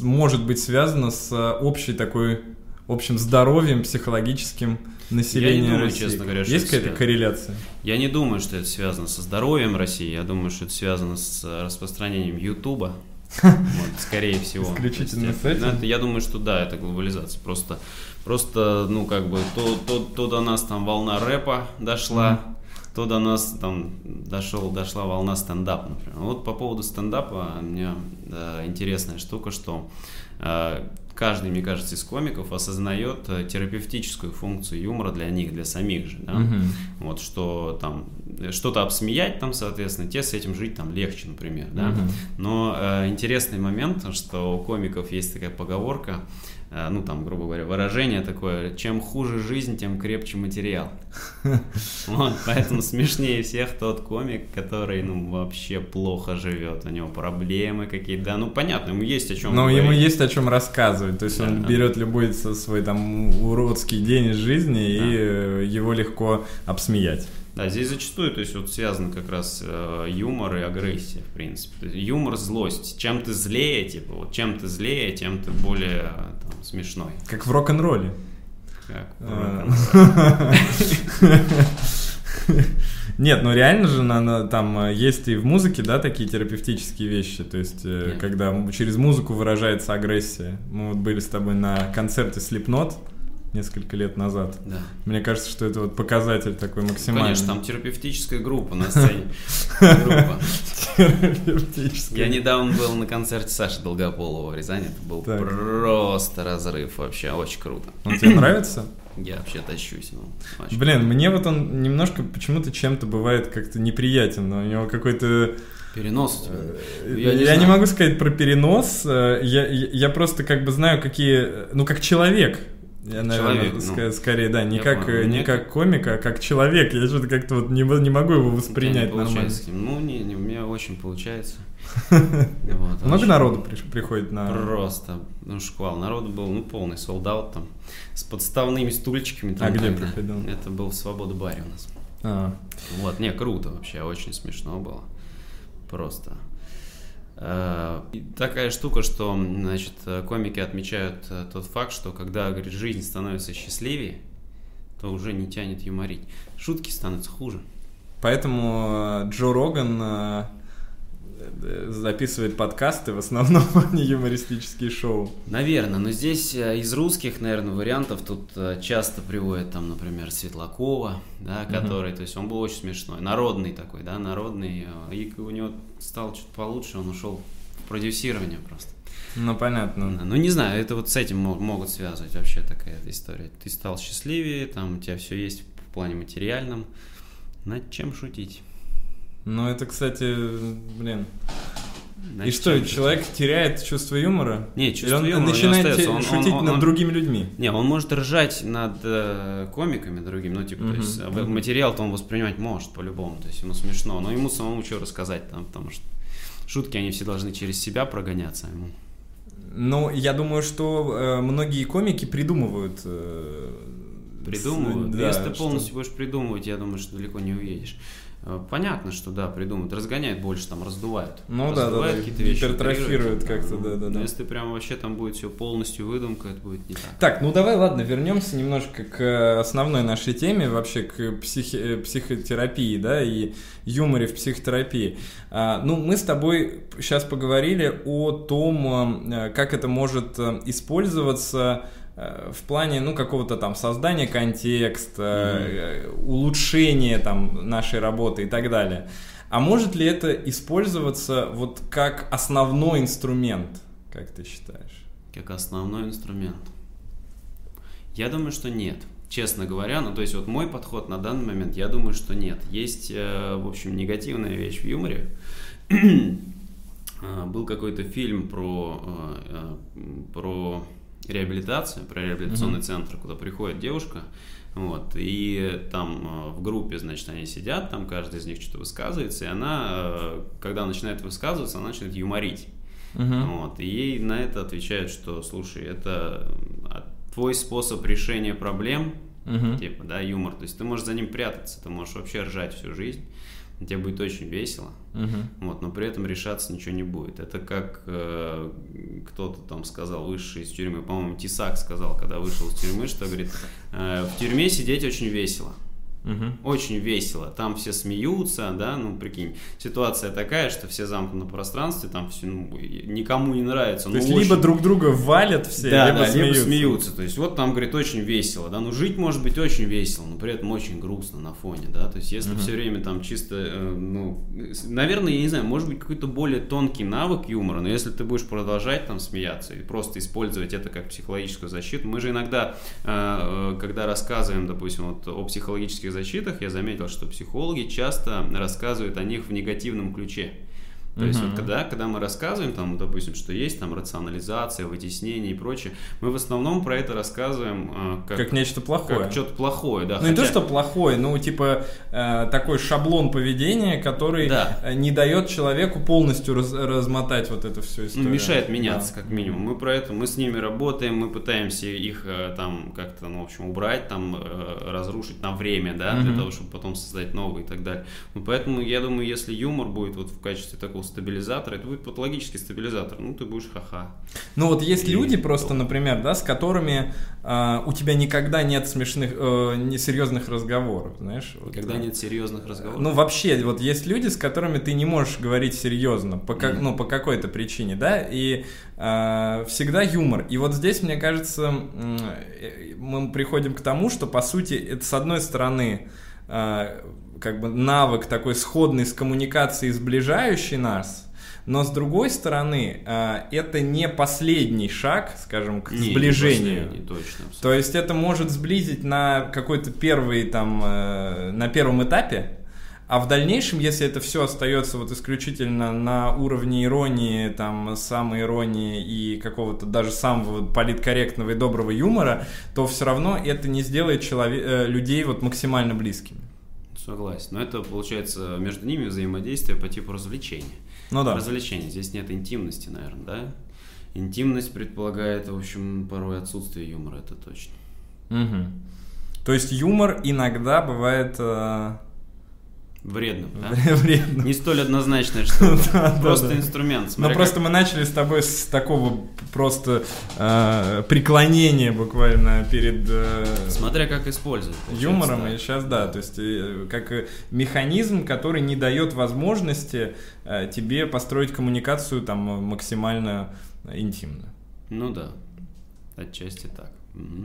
[SPEAKER 1] может быть связано с общей такой, общим здоровьем психологическим населения
[SPEAKER 2] думаю,
[SPEAKER 1] России?
[SPEAKER 2] честно говоря, что
[SPEAKER 1] Есть какая-то
[SPEAKER 2] связано.
[SPEAKER 1] корреляция?
[SPEAKER 2] Я не думаю, что это связано со здоровьем России, я думаю, что это связано с э, распространением Ютуба. Вот, скорее всего.
[SPEAKER 1] Исключительно
[SPEAKER 2] То
[SPEAKER 1] с
[SPEAKER 2] есть,
[SPEAKER 1] этим?
[SPEAKER 2] это- я думаю, что да, это глобализация. Просто, просто ну, как бы, то, то, то до нас там волна рэпа дошла, то до нас там дошел, дошла волна стендапа, например. Вот по поводу стендапа меня да, интересная штука, что э, каждый, мне кажется, из комиков осознает э, терапевтическую функцию юмора для них, для самих же, да?
[SPEAKER 1] Мгм.
[SPEAKER 2] Вот что там э, что-то обсмеять там, соответственно, те с этим жить там легче, например, да.
[SPEAKER 1] Мгм.
[SPEAKER 2] Но э, интересный момент, что у комиков есть такая поговорка, э, ну там, грубо говоря, выражение такое: чем хуже жизнь, тем крепче материал. Вот, поэтому смешнее всех тот комик, который, ну, вообще плохо живет, у него проблемы какие-то, да, ну понятно, ему есть о чем.
[SPEAKER 1] Но ему есть о чем рассказывать. То есть он берет любой свой там уродский день из жизни и э, его легко обсмеять.
[SPEAKER 2] Да, здесь зачастую, то есть вот связан как раз э, юмор и агрессия, в принципе. То есть юмор, злость. Чем ты злее, типа, вот чем ты злее, тем ты более там, смешной.
[SPEAKER 1] Как в рок-н-ролле.
[SPEAKER 2] Как
[SPEAKER 1] А.
[SPEAKER 2] рок-н-ролл.
[SPEAKER 1] Нет, ну реально же на, на- там э, есть и в музыке, да, такие терапевтические вещи. То есть, э,
[SPEAKER 2] Нет.
[SPEAKER 1] когда через музыку выражается агрессия. Мы вот были с тобой на концерте Slipknot несколько лет назад.
[SPEAKER 2] Да.
[SPEAKER 1] Мне кажется, что это вот показатель такой максимальный.
[SPEAKER 2] Конечно, там терапевтическая группа на сцене. Группа.
[SPEAKER 1] терапевтический.
[SPEAKER 2] Я недавно был на концерте Саши Долгополова в Рязани. Это был просто разрыв вообще, очень круто.
[SPEAKER 1] Он тебе нравится?
[SPEAKER 2] Я вообще тащусь. ну,
[SPEAKER 1] Блин, мне вот он немножко почему-то чем-то бывает как-то неприятен. У него какой-то...
[SPEAKER 2] Перенос у тебя.
[SPEAKER 1] э,
[SPEAKER 2] Я
[SPEAKER 1] Я,
[SPEAKER 2] не
[SPEAKER 1] не,
[SPEAKER 2] знаю.
[SPEAKER 1] могу сказать про перенос. э, Я, я, я просто как бы знаю, какие... Ну, как человек. Я, наверное,
[SPEAKER 2] Человек, ну.
[SPEAKER 1] ска- скорее, да, не как,
[SPEAKER 2] понял.
[SPEAKER 1] не как комик, а как человек. Я что-то как-то вот не, не могу его
[SPEAKER 2] тебя не
[SPEAKER 1] воспринять нормально.
[SPEAKER 2] Ну, не, не, у меня очень получается. Вот,
[SPEAKER 1] Много
[SPEAKER 2] очень.
[SPEAKER 1] народу приш- приходит на...
[SPEAKER 2] Просто, ну, шквал. Народу был, ну, полный солдат там, с подставными стульчиками. Там,
[SPEAKER 1] А где приходил?
[SPEAKER 2] Это был в Свобода баре у нас.
[SPEAKER 1] А,
[SPEAKER 2] Вот, не, круто вообще, очень смешно было. Просто. Э, и такая штука, что, значит, комики отмечают э, тот факт, что когда, говорит, жизнь становится счастливее, то уже не тянет юморить. Шутки становятся хуже.
[SPEAKER 1] Поэтому э, Джо Роган записывает подкасты, в основном не юмористические шоу.
[SPEAKER 2] Наверное, но здесь э, из русских, наверное, вариантов тут э, часто приводят там, например, Светлакова, да, который, то есть он был очень смешной, народный такой, да, народный, и у него стало что-то получше, он ушел в продюсирование просто.
[SPEAKER 1] Ну, понятно.
[SPEAKER 2] Ну, не знаю, это вот с этим могут связывать вообще такая история. Ты стал счастливее, там у тебя все есть в плане материальном. Над чем шутить?
[SPEAKER 1] Ну, это, кстати, блин.
[SPEAKER 2] Над
[SPEAKER 1] И что, человек теряет чувство юмора?
[SPEAKER 2] Не,
[SPEAKER 1] Или
[SPEAKER 2] чувство
[SPEAKER 1] он
[SPEAKER 2] юмора
[SPEAKER 1] начинает
[SPEAKER 2] остается. Он-
[SPEAKER 1] шутить
[SPEAKER 2] он- он-
[SPEAKER 1] над
[SPEAKER 2] он-
[SPEAKER 1] другими людьми?
[SPEAKER 2] Не, он может ржать над э, комиками другими, ну, типа,
[SPEAKER 1] Мгм,
[SPEAKER 2] то есть,
[SPEAKER 1] мгм.
[SPEAKER 2] материал-то он воспринимать может по-любому, то есть ему смешно, но ему самому что рассказать там, потому что шутки, они все должны через себя прогоняться, а ему
[SPEAKER 1] Ну, я думаю, что э, многие комики придумывают. э,
[SPEAKER 2] придумывают. Но Если
[SPEAKER 1] да,
[SPEAKER 2] ты
[SPEAKER 1] что-
[SPEAKER 2] полностью будешь придумывать, я думаю, что далеко не уедешь. Э, Понятно, что да, придумывают, разгоняют больше, там раздувают.
[SPEAKER 1] Ну да, да,
[SPEAKER 2] Раздувают
[SPEAKER 1] да,
[SPEAKER 2] какие-то вещи.
[SPEAKER 1] гипертрофируют как-то, да, да,
[SPEAKER 2] Но
[SPEAKER 1] да.
[SPEAKER 2] если прям вообще там будет все полностью выдумка, это будет не так.
[SPEAKER 1] Так, ну давай, ладно, вернемся немножко к э, основной нашей теме, вообще к психи- э, психотерапии, да, и юморе в психотерапии. А, ну, мы с тобой сейчас поговорили о том, как это может использоваться в плане, ну, какого-то там создания контекста, э, улучшения там нашей работы и так далее. А может ли это использоваться вот как основной инструмент, как ты считаешь?
[SPEAKER 2] как основной инструмент? Я думаю, что нет. Честно говоря, ну то есть вот мой подход на данный момент, я думаю, что нет. Есть, э, в общем, негативная вещь в юморе. Э, Был какой-то фильм про, э, э, про реабилитацию, про реабилитационный
[SPEAKER 1] Мгм.
[SPEAKER 2] центр, куда приходит девушка, вот, и там э, в группе, значит, они сидят, там каждый из них что-то высказывается, и она, э, когда начинает высказываться, она начинает юморить.
[SPEAKER 1] Мгм.
[SPEAKER 2] Вот, и ей на это отвечают, что, слушай, это а, твой способ решения проблем,
[SPEAKER 1] Мгм.
[SPEAKER 2] типа, да, юмор. То есть ты можешь за ним прятаться, ты можешь вообще ржать всю жизнь, тебе будет очень весело,
[SPEAKER 1] Мгм.
[SPEAKER 2] вот, но при этом решаться ничего не будет. Это как э, кто-то там сказал, вышедший из тюрьмы, по-моему, Тисак сказал, когда вышел из тюрьмы, что, говорит, «Э, в тюрьме сидеть очень весело.
[SPEAKER 1] Мгм.
[SPEAKER 2] Очень весело. Там все смеются, да, ну прикинь. Ситуация такая, что все замкнуты в пространстве, там все, ну, никому не нравится.
[SPEAKER 1] То
[SPEAKER 2] ну,
[SPEAKER 1] есть
[SPEAKER 2] очень-
[SPEAKER 1] либо друг друга валят все,
[SPEAKER 2] да,
[SPEAKER 1] либо,
[SPEAKER 2] да,
[SPEAKER 1] смеются.
[SPEAKER 2] либо смеются. То есть вот там, говорит, очень весело, да, ну жить может быть очень весело, но при этом очень грустно на фоне, да, то есть если
[SPEAKER 1] Мгм.
[SPEAKER 2] все время там чисто, э, ну, наверное, я не знаю, может быть какой-то более тонкий навык юмора, но если ты будешь продолжать там смеяться и просто использовать это как психологическую защиту, мы же иногда, э, э, когда рассказываем, допустим, вот о психологических защитах, я заметил, что психологи часто рассказывают о них в негативном ключе. То есть
[SPEAKER 1] Мгм.
[SPEAKER 2] вот когда, когда мы рассказываем, там, допустим, что есть там рационализация, вытеснение и прочее, мы в основном про это рассказываем э, как,
[SPEAKER 1] Как нечто плохое.
[SPEAKER 2] как что-то плохое, да.
[SPEAKER 1] Ну не то,
[SPEAKER 2] хотя-
[SPEAKER 1] что плохое, ну типа э, такой шаблон поведения, который
[SPEAKER 2] Да.
[SPEAKER 1] э, не дает человеку полностью раз- размотать вот эту всю
[SPEAKER 2] Ну,
[SPEAKER 1] историю.
[SPEAKER 2] мешает меняться,
[SPEAKER 1] Да.
[SPEAKER 2] как минимум. Мы про это, мы с ними работаем, мы пытаемся их э, там как-то, ну, в общем, убрать, там, э, разрушить на время, да, для
[SPEAKER 1] Мгм.
[SPEAKER 2] того, чтобы потом создать новый и так далее. Ну, поэтому я думаю, если юмор будет вот в качестве такого стабилизатора, это будет патологический стабилизатор, ну, ты будешь ха-ха.
[SPEAKER 1] Ну вот есть
[SPEAKER 2] И
[SPEAKER 1] люди просто,
[SPEAKER 2] то.
[SPEAKER 1] например, да, с которыми э, у тебя никогда нет смешных, э, несерьезных разговоров, знаешь. вот,
[SPEAKER 2] Когда
[SPEAKER 1] э,
[SPEAKER 2] нет серьезных разговоров.
[SPEAKER 1] Ну, вообще, вот есть люди, с которыми ты не можешь говорить серьезно, по, как,
[SPEAKER 2] Мгм.
[SPEAKER 1] ну, по какой-то причине, да, и э, всегда юмор. И вот здесь, мне кажется, э, мы приходим к тому, что, по сути, это, с одной стороны, э, как бы навык такой сходный с коммуникацией, сближающий нас, но с другой стороны, э, это не последний шаг, скажем, к
[SPEAKER 2] Не, не
[SPEAKER 1] сближению.
[SPEAKER 2] последний, точно. абсолютно.
[SPEAKER 1] То есть это может сблизить на какой-то первый там, э, на первом этапе, а в дальнейшем, если это все остается вот исключительно на уровне иронии, там, самоиронии и какого-то даже самого политкорректного и доброго юмора, то все равно это не сделает челове- э, людей вот максимально близкими.
[SPEAKER 2] Согласен. Но это получается между ними взаимодействие по типу развлечения.
[SPEAKER 1] Ну да.
[SPEAKER 2] Развлечения. Здесь нет интимности, наверное, да? Интимность предполагает, в общем, порой отсутствие юмора, это точно.
[SPEAKER 1] Мгм. То есть юмор иногда бывает... э,
[SPEAKER 2] Вредным, да?
[SPEAKER 1] Вредным.
[SPEAKER 2] Не столь.
[SPEAKER 1] Да, да,
[SPEAKER 2] Просто
[SPEAKER 1] да.
[SPEAKER 2] инструмент.
[SPEAKER 1] Но просто мы начали с тобой с такого просто э, преклонения буквально перед э,
[SPEAKER 2] Смотря как использовать.
[SPEAKER 1] юмором,
[SPEAKER 2] да.
[SPEAKER 1] и сейчас да, то есть э, как механизм, который не дает возможности э, тебе построить коммуникацию там максимально интимно.
[SPEAKER 2] Ну да, отчасти так.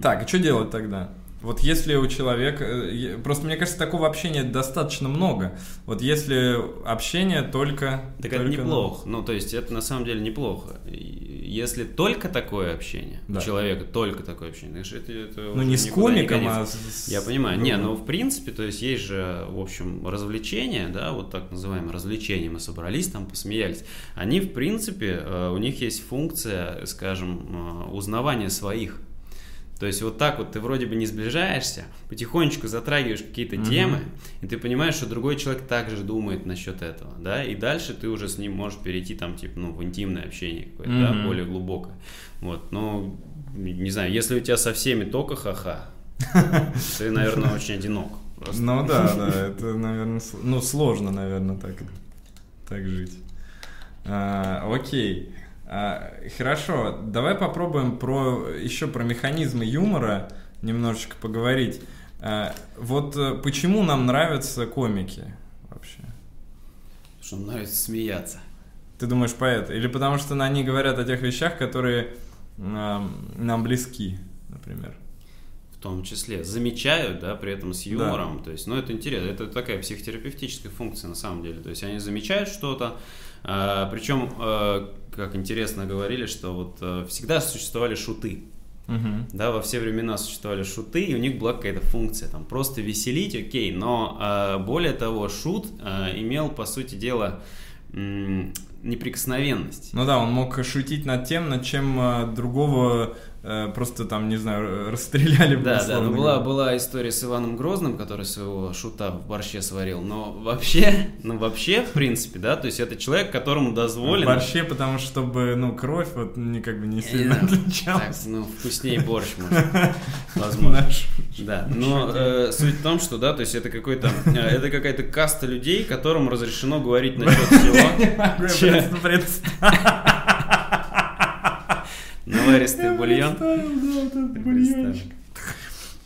[SPEAKER 1] Так, и что делать тогда? Вот если у человека... э, Просто мне кажется, такого общения достаточно много. Вот если общение только...
[SPEAKER 2] Так это
[SPEAKER 1] только, ну,
[SPEAKER 2] неплохо. Ну, то есть это на самом деле неплохо. Если только такое общение,
[SPEAKER 1] Да.
[SPEAKER 2] у человека только такое общение, знаешь, это, это
[SPEAKER 1] Ну не с
[SPEAKER 2] не
[SPEAKER 1] комиком, а с...
[SPEAKER 2] Я понимаю. Не,
[SPEAKER 1] другом.
[SPEAKER 2] ну в принципе, то есть есть же, в общем, развлечения, да, вот так называемые развлечения, мы собрались там, посмеялись. Они, в принципе, э, у них есть функция, скажем, э, узнавания своих. То есть вот так вот ты вроде бы не сближаешься, потихонечку затрагиваешь какие-то
[SPEAKER 1] Мгм.
[SPEAKER 2] темы, и ты понимаешь, что другой человек также думает насчет этого, да, и дальше ты уже с ним можешь перейти там, типа, ну, в интимное общение какое-то, да,
[SPEAKER 1] Мгм.
[SPEAKER 2] более глубокое. Вот, ну, не знаю, если у тебя со всеми только ха-ха, ты, наверное, очень одинок. Просто.
[SPEAKER 1] Ну да, да, это, наверное, ну сложно, наверное, так, так жить. А, окей. А, хорошо, давай попробуем про еще про механизмы юмора немножечко поговорить. А, вот э, почему нам нравятся комики вообще?
[SPEAKER 2] Потому что нравится смеяться.
[SPEAKER 1] Ты думаешь поэт? Или потому что они говорят о тех вещах, которые ам, нам близки, например?
[SPEAKER 2] В том числе замечают, да, при этом с юмором. То есть, ну, это интересно. Это такая психотерапевтическая функция на самом деле. То есть, они замечают что-то. А, причем, а, как интересно говорили, что вот а, всегда существовали шуты.
[SPEAKER 1] Мгм.
[SPEAKER 2] Да, во все времена существовали шуты, и у них была какая-то функция, там, просто веселить, окей, но более того, шут имел, по сути дела, неприкосновенность.
[SPEAKER 1] Ну да, он мог шутить над тем, над чем э, другого просто там, не знаю, расстреляли бы.
[SPEAKER 2] Да, да, ну была, была история с Иваном Грозным, который своего шута в борще сварил, но вообще, ну вообще, в принципе, да, то есть это человек, которому
[SPEAKER 1] В
[SPEAKER 2] дозволено...
[SPEAKER 1] борще, потому что, чтобы, ну, кровь вот не как бы не
[SPEAKER 2] Я не
[SPEAKER 1] сильно
[SPEAKER 2] Так,
[SPEAKER 1] отличалась.
[SPEAKER 2] ну, вкуснее борщ, может, возможно. Да, но э, суть в том, что, да, то есть это какой-то, э, это какая-то каста людей, которым разрешено говорить насчет всего. Че?
[SPEAKER 1] Пред- представил,
[SPEAKER 2] Наваристый бульон.
[SPEAKER 1] да, вот этот
[SPEAKER 2] Представь.
[SPEAKER 1] бульончик.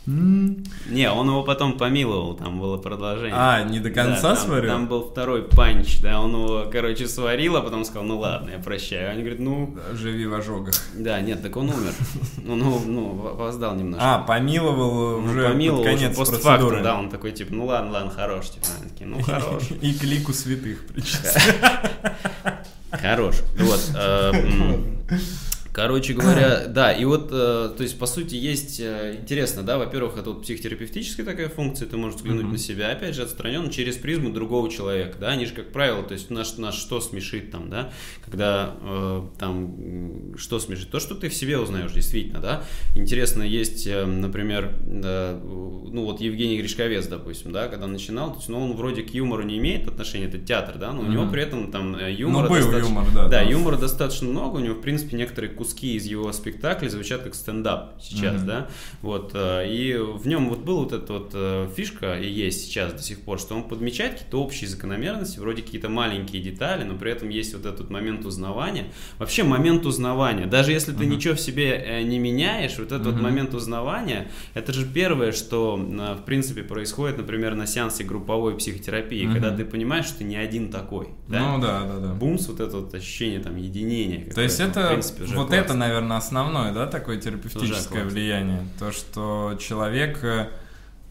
[SPEAKER 1] М.
[SPEAKER 2] Не, он его потом помиловал, там было продолжение.
[SPEAKER 1] А, не до конца
[SPEAKER 2] Да, там,
[SPEAKER 1] сварил?
[SPEAKER 2] Там был второй панч, да, он его, короче, сварил, а потом сказал, ну ладно, я прощаю. Они говорят, ну,
[SPEAKER 1] Живи в ожогах.
[SPEAKER 2] да, нет, так он умер. Ну, ну, ну, в- опоздал немножко.
[SPEAKER 1] А, помиловал
[SPEAKER 2] Ну,
[SPEAKER 1] уже
[SPEAKER 2] помиловал
[SPEAKER 1] под
[SPEAKER 2] уже
[SPEAKER 1] конец
[SPEAKER 2] постфактум,
[SPEAKER 1] процедуры.
[SPEAKER 2] да, он такой, типа, ну ладно, ладно, хорош, типа, они такие, ну хорош.
[SPEAKER 1] И к лику святых причастен.
[SPEAKER 2] Хорош. Вот. э, Короче говоря, да, и вот, э, то есть, по сути, есть э, интересно, да, во-первых, это вот психотерапевтическая такая функция, ты можешь взглянуть
[SPEAKER 1] Мгм.
[SPEAKER 2] на себя, опять же, отстраненно через призму другого человека, да, они же, как правило, то есть, нас, нас что смешит там, да, когда э, там, что смешит, то, что ты в себе узнаешь, действительно, да, интересно, есть, э, например, да, ну, вот Евгений Гришковец, допустим, да, когда начинал, то есть, ну, он вроде к юмору не имеет отношения, это театр, да, но у него
[SPEAKER 1] Мгм.
[SPEAKER 2] при этом там э, юмора
[SPEAKER 1] Ну, был
[SPEAKER 2] достаточно-
[SPEAKER 1] юмор, да,
[SPEAKER 2] Да,
[SPEAKER 1] там.
[SPEAKER 2] юмора достаточно много, у него, в принципе, некоторые куски из его спектаклей звучат как стендап сейчас,
[SPEAKER 1] Мгм.
[SPEAKER 2] да, вот, э, и в нем вот была вот эта вот э, фишка, и есть сейчас до сих пор, что он подмечает какие-то общие закономерности, вроде какие-то маленькие детали, но при этом есть вот этот момент узнавания. Вообще момент узнавания, даже если ты
[SPEAKER 1] Мгм.
[SPEAKER 2] ничего в себе э, не меняешь, вот этот вот
[SPEAKER 1] Мгм.
[SPEAKER 2] момент узнавания, это же первое, что, в принципе, происходит, например, на сеансе групповой психотерапии,
[SPEAKER 1] Мгм.
[SPEAKER 2] когда ты понимаешь, что ты не один такой, да?
[SPEAKER 1] Ну да, да, да.
[SPEAKER 2] бумс, вот это вот ощущение там единения.
[SPEAKER 1] То есть это,
[SPEAKER 2] в принципе, уже
[SPEAKER 1] вот. Это, наверное, основное, да, такое терапевтическое влияние. То, что человек, э,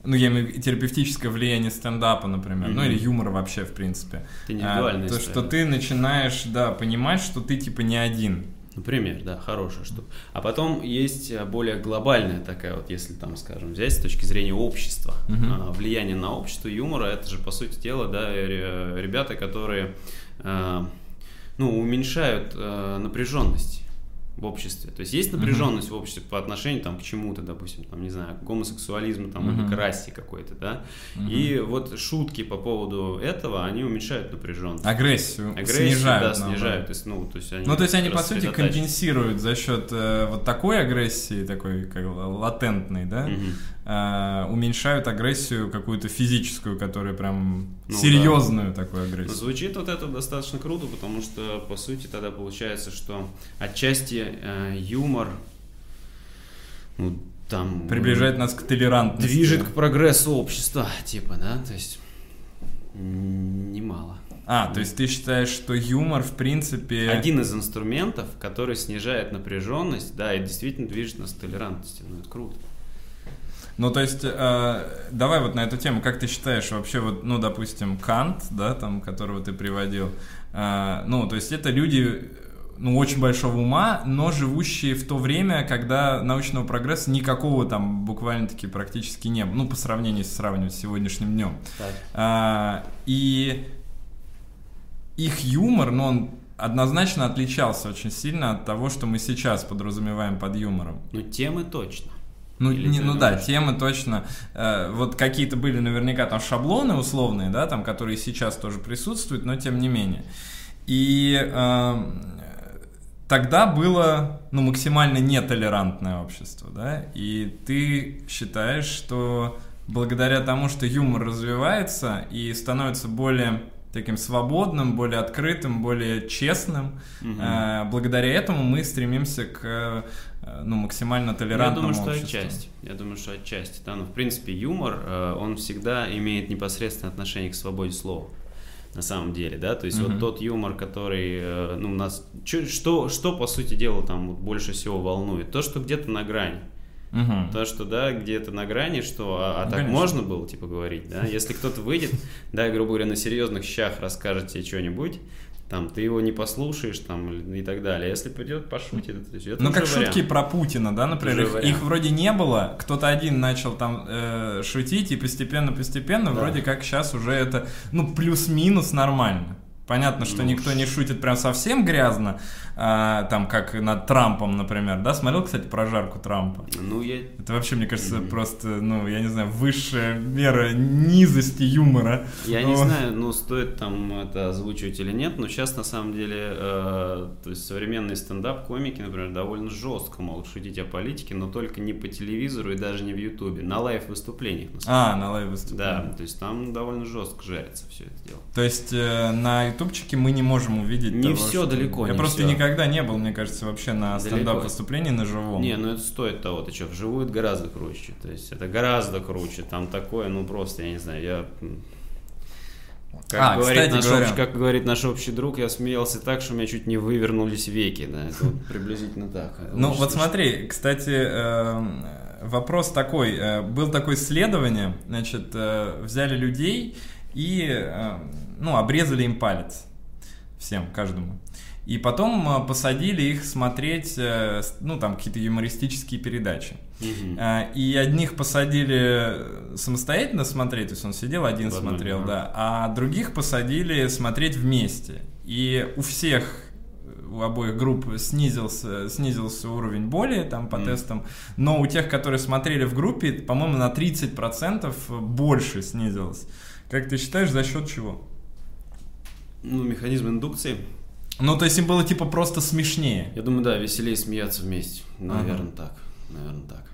[SPEAKER 1] ну, я имею в виду терапевтическое влияние стендапа, например, ну,
[SPEAKER 2] Мгм.
[SPEAKER 1] или юмора вообще, в принципе. А, То, что ты начинаешь, да, понимать, что ты, типа, не один.
[SPEAKER 2] Например, да, хорошая штука. А потом есть э, более глобальная такая вот, если там, скажем, взять с точки зрения общества, а, влияние на общество юмора, это же, по сути дела, да, ре- ребята, которые, э, ну, уменьшают э, напряженность в обществе. То есть есть напряженность в обществе по отношению там, к чему-то, допустим, там, не знаю, к гомосексуализму там, или
[SPEAKER 1] Мгм.
[SPEAKER 2] к расе какой-то, да.
[SPEAKER 1] Мгм.
[SPEAKER 2] И вот шутки по поводу этого, они уменьшают напряженность.
[SPEAKER 1] Агрессию,
[SPEAKER 2] Агрессию,
[SPEAKER 1] снижают.
[SPEAKER 2] да,
[SPEAKER 1] наоборот.
[SPEAKER 2] снижают. То есть, ну, то есть они
[SPEAKER 1] Ну, то есть они, по сути, компенсируют за счет э, вот такой агрессии, такой как латентной, да,
[SPEAKER 2] Мгм.
[SPEAKER 1] Э, уменьшают агрессию какую-то физическую, которая прям
[SPEAKER 2] Ну
[SPEAKER 1] серьезную такую
[SPEAKER 2] Но
[SPEAKER 1] агрессию.
[SPEAKER 2] звучит вот это достаточно круто, потому что, по сути, тогда получается, что отчасти э, юмор, ну, там...
[SPEAKER 1] Приближает нас к толерантности.
[SPEAKER 2] Движет к прогрессу общества, типа, да, то есть немало.
[SPEAKER 1] А, то есть ты считаешь, что юмор, в принципе...
[SPEAKER 2] Один из инструментов, который снижает напряженность, да, и действительно движет нас к толерантности. Ну, это круто.
[SPEAKER 1] Ну, то есть, э, давай вот на эту тему, как ты считаешь вообще, вот, ну, допустим, Кант, да, там, которого ты приводил, э, ну, то есть это люди, ну, очень большого ума, но живущие в то время, когда научного прогресса никакого там буквально-таки практически не было, ну, по сравнению, с сравнивать с сегодняшним днем. А, и их юмор, ну, он однозначно отличался очень сильно от того, что мы сейчас подразумеваем под юмором.
[SPEAKER 2] Ну, темы точно.
[SPEAKER 1] Ну,
[SPEAKER 2] Или
[SPEAKER 1] не- ну да, темы точно. э, вот какие-то были наверняка там шаблоны условные, да, там, которые сейчас тоже присутствуют, но тем не менее. И э, тогда было ну, максимально нетолерантное общество, да, и ты считаешь, что благодаря тому, что юмор развивается и становится более таким свободным, более открытым, более честным, э, благодаря этому мы стремимся к э, ну, максимально
[SPEAKER 2] Я
[SPEAKER 1] толерантному
[SPEAKER 2] думаю, что
[SPEAKER 1] обществу.
[SPEAKER 2] отчасти. Я думаю, что отчасти. Да, но в принципе юмор, э, он всегда имеет непосредственное отношение к свободе слова. На самом деле, да, то есть
[SPEAKER 1] Мгм.
[SPEAKER 2] вот тот юмор, который, ну, нас, чё- что, что по сути дела там больше всего волнует, то, что где-то на грани,
[SPEAKER 1] Мгм.
[SPEAKER 2] то, что, да, где-то на грани, что, а, а так
[SPEAKER 1] конечно.
[SPEAKER 2] можно было, типа, говорить, да, если кто-то выйдет, да, грубо говоря, на серьезных щах расскажет тебе что-нибудь, там, ты его не послушаешь, там, и так далее, если придет, пошутит, это
[SPEAKER 1] Ну, как шутки
[SPEAKER 2] вариант.
[SPEAKER 1] про Путина, да, например, их,
[SPEAKER 2] вариант.
[SPEAKER 1] их вроде не было, кто-то один начал там э, шутить, и постепенно-постепенно
[SPEAKER 2] Да.
[SPEAKER 1] вроде как сейчас уже это, ну, плюс-минус нормально. Понятно, что
[SPEAKER 2] Ну,
[SPEAKER 1] никто не шутит прям совсем грязно, а, там, как над Трампом, например, да? Смотрел, кстати, прожарку Трампа?
[SPEAKER 2] Ну, я
[SPEAKER 1] Это вообще, мне кажется,
[SPEAKER 2] Мгм.
[SPEAKER 1] просто, ну, я не знаю, высшая мера низости юмора.
[SPEAKER 2] Я не
[SPEAKER 1] О.
[SPEAKER 2] знаю, ну стоит там это озвучивать или нет, но сейчас на самом деле, э, то есть современные стендап-комики, например, довольно жестко могут шутить о политике, но только не по телевизору и даже не в Ютубе, на live-выступлениях. на самом
[SPEAKER 1] А, на live
[SPEAKER 2] деле.
[SPEAKER 1] выступление.
[SPEAKER 2] Да, то есть там довольно жестко жарится все это дело.
[SPEAKER 1] То есть э, на ютубчике мы не можем увидеть
[SPEAKER 2] Не
[SPEAKER 1] того,
[SPEAKER 2] всё
[SPEAKER 1] что-
[SPEAKER 2] далеко,
[SPEAKER 1] Я
[SPEAKER 2] не
[SPEAKER 1] просто
[SPEAKER 2] всё.
[SPEAKER 1] никогда не был, мне кажется, вообще на
[SPEAKER 2] Далеко.
[SPEAKER 1] стендап-выступлении на живом.
[SPEAKER 2] Не, ну это стоит того, ты что, вживую это гораздо круче, то есть это гораздо круче, там такое, ну просто, я не знаю, я... Как,
[SPEAKER 1] А,
[SPEAKER 2] говорит наш
[SPEAKER 1] говоря.
[SPEAKER 2] общ- как говорит наш общий друг, я смеялся так, что у меня чуть не вывернулись веки, да, это вот приблизительно так.
[SPEAKER 1] Ну вот смотри, кстати, эм, вопрос такой. э, Был такое исследование, значит, э, взяли людей и, э, ну, обрезали им палец. Всем, каждому. И потом э, посадили их смотреть, э, ну, там, какие-то юмористические передачи. А, И одних посадили самостоятельно смотреть, то есть он сидел один
[SPEAKER 2] В одной,
[SPEAKER 1] смотрел,
[SPEAKER 2] ага.
[SPEAKER 1] да, а других посадили смотреть вместе. И у всех, у обоих групп снизился, снизился уровень боли там по
[SPEAKER 2] Мгм.
[SPEAKER 1] тестам, но у тех, которые смотрели в группе, по-моему, на 30% больше снизилось. Как ты считаешь, за счет чего?
[SPEAKER 2] Ну, механизм индукции.
[SPEAKER 1] Ну, то есть им было типа просто смешнее.
[SPEAKER 2] Я думаю, да, веселее смеяться вместе.
[SPEAKER 1] Ага.
[SPEAKER 2] Наверное, так. Наверное, так.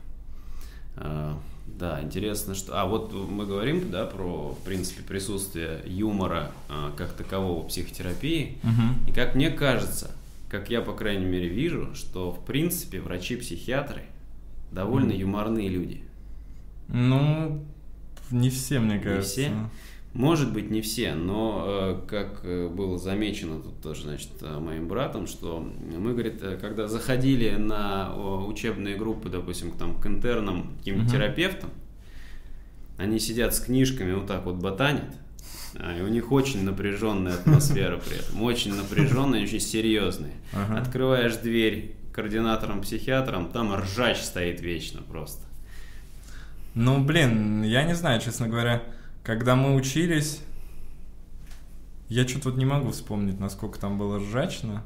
[SPEAKER 2] А, да, интересно, что... А, вот мы говорим, да, про, в принципе, присутствие юмора а, как такового в психотерапии.
[SPEAKER 1] Мгм.
[SPEAKER 2] И как мне кажется, как я, по крайней мере, вижу, что, в принципе, врачи-психиатры довольно
[SPEAKER 1] Мгм.
[SPEAKER 2] юморные люди.
[SPEAKER 1] Ну, не все, мне кажется.
[SPEAKER 2] все? Может быть, не все, но э, как э, было замечено тут тоже, значит, э, моим братом, что мы, говорит, когда заходили на учебные группы, допустим, к, там, к интернам, каким-то
[SPEAKER 1] Мгм.
[SPEAKER 2] терапевтам, они сидят с книжками, вот так вот ботанят, а, и у них очень напряженная атмосфера при этом, очень напряженная, очень серьезная.
[SPEAKER 1] Ага.
[SPEAKER 2] Открываешь дверь координатором-психиатром, там ржач стоит вечно просто.
[SPEAKER 1] Ну, блин, я не знаю, честно говоря, когда мы учились, я что-то вот не могу вспомнить, насколько там было ржачно.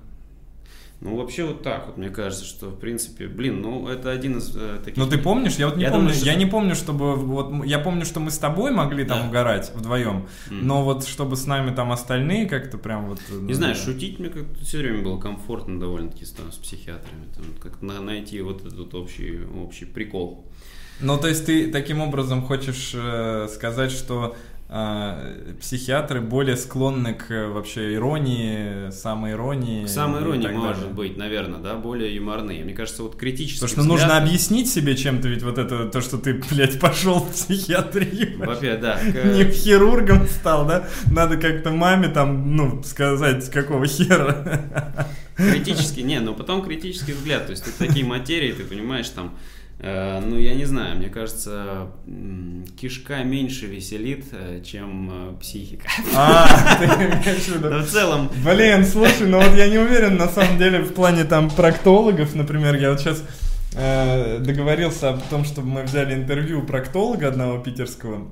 [SPEAKER 2] Ну, вообще вот так вот, мне кажется, что, в принципе, блин, ну, это один из э, таких...
[SPEAKER 1] Ну, ты помнишь? Я вот не
[SPEAKER 2] Я
[SPEAKER 1] помню,
[SPEAKER 2] думаю, что-
[SPEAKER 1] я не помню, чтобы вот, я помню, что мы с тобой могли там
[SPEAKER 2] Да.
[SPEAKER 1] угорать вдвоем,
[SPEAKER 2] М.
[SPEAKER 1] но вот чтобы с нами там остальные как-то прям вот...
[SPEAKER 2] Не знаю, шутить мне как-то все время было комфортно довольно-таки с, там, с психиатрами. Там, как на- найти вот этот общий, общий прикол.
[SPEAKER 1] Ну, то есть ты таким образом хочешь э, сказать, что э, психиатры более склонны к э, вообще иронии, самоиронии.
[SPEAKER 2] К самоиронии может
[SPEAKER 1] далее.
[SPEAKER 2] быть, наверное, да, более юморные. Мне кажется, вот критический
[SPEAKER 1] Потому что
[SPEAKER 2] взгляд-
[SPEAKER 1] нужно объяснить себе чем-то, ведь вот это, то, что ты, блядь, пошел в психиатрию.
[SPEAKER 2] Во-первых, да.
[SPEAKER 1] Не
[SPEAKER 2] к-
[SPEAKER 1] хирургом стал, да? Надо как-то маме там, ну, сказать, какого хера.
[SPEAKER 2] Критический, не, но потом критический взгляд. То есть тут такие материи, ты понимаешь, там, ну, я не знаю, мне кажется, кишка меньше веселит, э, чем э, психика.
[SPEAKER 1] А, ты имеешь в виду?
[SPEAKER 2] В целом,
[SPEAKER 1] Блин, слушай, ну вот я не уверен, на самом деле, в плане там проктологов, например, я вот сейчас договорился о том, чтобы мы взяли интервью проктолога одного питерского,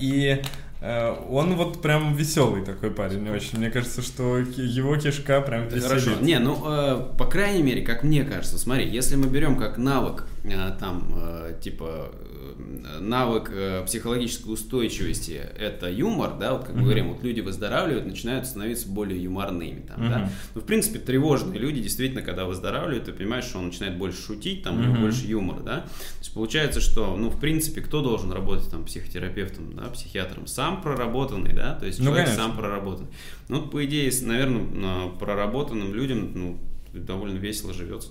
[SPEAKER 1] и э, он вот прям веселый такой парень очень. Мне кажется, что его кишка прям веселит.
[SPEAKER 2] Хорошо. Не, ну, э, по крайней мере, как мне кажется, смотри, если мы берем как навык, э, там, э, типа, э, навык э, психологической устойчивости, это юмор, да, вот как мы
[SPEAKER 1] Мгм.
[SPEAKER 2] говорим, вот люди выздоравливают, начинают становиться более юморными, там, да.
[SPEAKER 1] Мгм.
[SPEAKER 2] Ну, в принципе, тревожные люди, действительно, когда выздоравливают, ты понимаешь, что он начинает больше шутить, там,
[SPEAKER 1] Мгм.
[SPEAKER 2] больше юмора, да. То есть получается, что, ну, в принципе, кто должен работать там психотерапевтом, да, психиатром? Сам проработанный, да, то есть
[SPEAKER 1] Ну,
[SPEAKER 2] человек
[SPEAKER 1] конечно.
[SPEAKER 2] сам проработанный. Ну, по идее, наверное, проработанным людям, ну, довольно весело живется.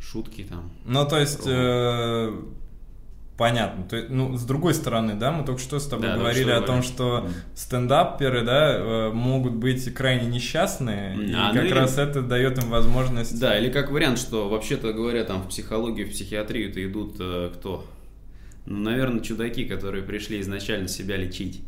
[SPEAKER 2] Шутки там.
[SPEAKER 1] Ну, то есть, э, понятно. То есть, ну, с другой стороны, да, мы только что с тобой
[SPEAKER 2] Да,
[SPEAKER 1] говорили о том, что стендаперы, да, э, могут быть крайне несчастные, и
[SPEAKER 2] А, ну
[SPEAKER 1] как
[SPEAKER 2] или-
[SPEAKER 1] раз это дает им возможность...
[SPEAKER 2] Да, или как вариант, что вообще-то говоря, там в психологию, в психиатрию-то идут э, кто? Ну, наверное, чудаки, которые пришли изначально себя лечить.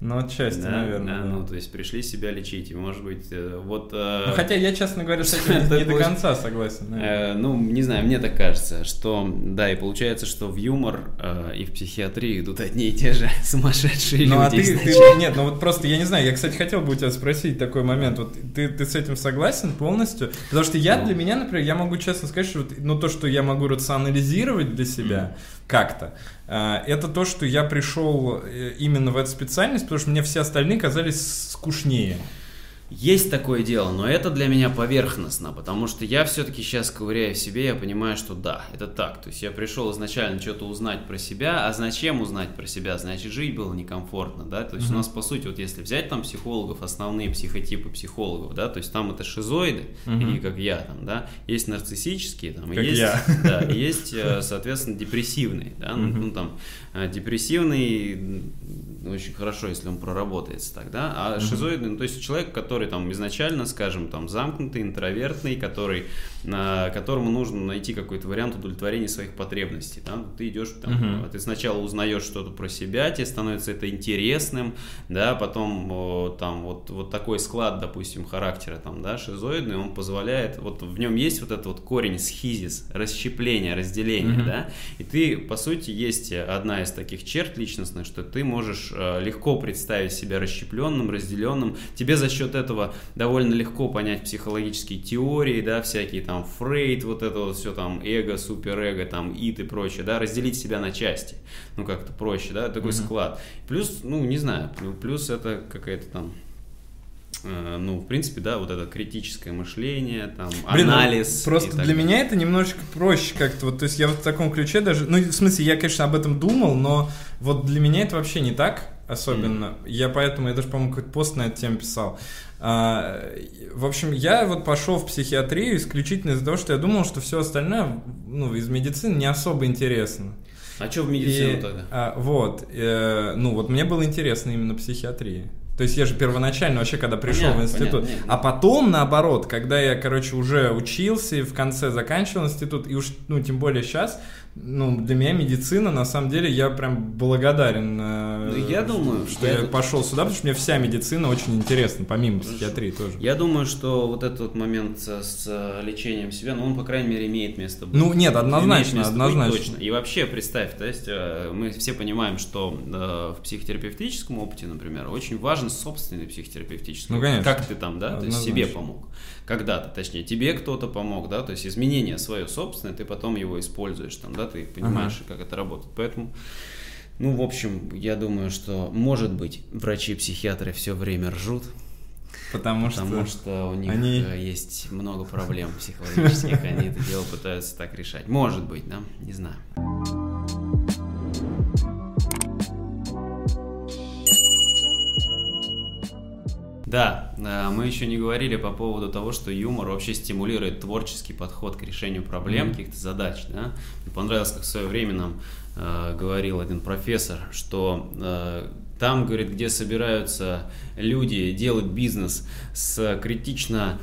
[SPEAKER 1] Ну, отчасти,
[SPEAKER 2] да,
[SPEAKER 1] наверное.
[SPEAKER 2] да,
[SPEAKER 1] да.
[SPEAKER 2] ну, то есть пришли себя лечить. И, может быть, э, вот... э,
[SPEAKER 1] Ну, хотя я, честно говоря, с этим не до конца согласен.
[SPEAKER 2] Э, ну, не знаю, мне так кажется, что да, и получается, что в юмор э, и в психиатрию идут одни и те же сумасшедшие
[SPEAKER 1] Ну, а
[SPEAKER 2] люди.
[SPEAKER 1] ты, ты-
[SPEAKER 2] изначально.
[SPEAKER 1] Нет, ну вот просто, я не знаю, я, кстати, хотел бы у тебя спросить такой момент. Вот ты, ты с этим согласен полностью? Потому что я,
[SPEAKER 2] Ну.
[SPEAKER 1] для меня, например, я могу честно сказать, что вот, ну, то, что я могу рационализировать для себя как-то, э, это то, что я пришел э, именно в эту специальность, потому что мне все остальные казались скучнее.
[SPEAKER 2] Есть такое дело, но это для меня поверхностно, потому что я все-таки сейчас ковыряю в себе, я понимаю, что да, это так. То есть я пришел изначально что-то узнать про себя, а зачем узнать про себя? Значит, жить было некомфортно, да? То есть у нас, по сути, вот если взять там психологов, основные психотипы психологов, да, то есть там это шизоиды,
[SPEAKER 1] Мгм.
[SPEAKER 2] такие как я, там, да, есть нарциссические, там, и
[SPEAKER 1] Как
[SPEAKER 2] есть,
[SPEAKER 1] я.
[SPEAKER 2] да, и есть, э, соответственно, депрессивные, да,
[SPEAKER 1] Мгм.
[SPEAKER 2] ну, там, э, депрессивный, очень хорошо, если он проработается тогда, а шизоидный, ну, то есть человек, который там изначально, скажем, там замкнутый, интровертный, который, на, которому нужно найти какой-то вариант удовлетворения своих потребностей, да, ты идешь, там, э, ты сначала узнаешь что-то про себя, тебе становится это интересным, да, потом там вот, вот такой склад, допустим, характера, там, да, шизоидный, он позволяет, вот в нем есть вот этот вот корень схизис, расщепление, разделение,
[SPEAKER 1] Мгм.
[SPEAKER 2] да, и ты, по сути, есть одна из таких черт личностных, что ты можешь э, легко представить себя расщепленным, разделенным. Тебе за счет этого довольно легко понять психологические теории, да, всякие там Фрейд, вот это вот все там эго, суперэго, там ид и прочее, да, разделить себя на части. Ну, как-то проще, да, такой
[SPEAKER 1] Мгм.
[SPEAKER 2] склад. Плюс, ну, не знаю, плю- плюс это какая-то там э, ну, в принципе, да, вот это критическое мышление, там,
[SPEAKER 1] Блин, ну,
[SPEAKER 2] анализ.
[SPEAKER 1] Просто для
[SPEAKER 2] далее.
[SPEAKER 1] меня это немножечко проще как-то. Вот, то есть я вот в таком ключе даже. Ну, в смысле, я, конечно, об этом думал, но вот для меня это вообще не так особенно. Я поэтому, я даже, по-моему, какой-то пост на эту тему писал. А, в общем, я вот пошел в психиатрию исключительно из-за того, что я думал, что все остальное, ну, из медицины не особо интересно.
[SPEAKER 2] А что в медицину
[SPEAKER 1] И,
[SPEAKER 2] тогда?
[SPEAKER 1] а, вот, э, ну вот мне было интересно именно психиатрия. То есть я же первоначально вообще, когда пришел
[SPEAKER 2] Понятно,
[SPEAKER 1] в институт,
[SPEAKER 2] понятно,
[SPEAKER 1] а потом наоборот, когда я, короче, уже учился и в конце заканчивал институт, и уж, ну, тем более сейчас, ну, для меня медицина, на самом деле, я прям благодарен, э,
[SPEAKER 2] Ну, я думаю,
[SPEAKER 1] что
[SPEAKER 2] я
[SPEAKER 1] я пошел сюда, потому что мне вся медицина очень интересна, помимо
[SPEAKER 2] Хорошо.
[SPEAKER 1] психиатрии тоже.
[SPEAKER 2] Я думаю, что вот этот вот момент с, с, э, лечением себя, ну, он, по крайней мере, имеет место быть.
[SPEAKER 1] Ну, нет, однозначно,
[SPEAKER 2] быть
[SPEAKER 1] однозначно.
[SPEAKER 2] точно. И вообще, представь, то есть э, мы все понимаем, что в психотерапевтическом опыте, например, очень важен собственный психотерапевтический
[SPEAKER 1] Ну,
[SPEAKER 2] опыт.
[SPEAKER 1] конечно.
[SPEAKER 2] Как ты там, да, то есть себе помог. Когда-то, точнее, тебе кто-то помог, да, то есть изменение свое собственное, ты потом его используешь, там, да, ты понимаешь, как это работает. Поэтому ну, в общем, я думаю, что, может быть, врачи-психиатры все время ржут,
[SPEAKER 1] Потому,
[SPEAKER 2] Потому
[SPEAKER 1] что...
[SPEAKER 2] что у них
[SPEAKER 1] они-
[SPEAKER 2] э, есть много проблем психологических, они это дело пытаются так решать. Может быть, да? Не знаю. Да, мы еще не говорили по поводу того, что юмор вообще стимулирует творческий подход к решению проблем,
[SPEAKER 1] Мгм.
[SPEAKER 2] каких-то задач. Да? Мне понравилось, как в свое время нам э, говорил один профессор, что э, там, говорит, где собираются люди делать бизнес с критично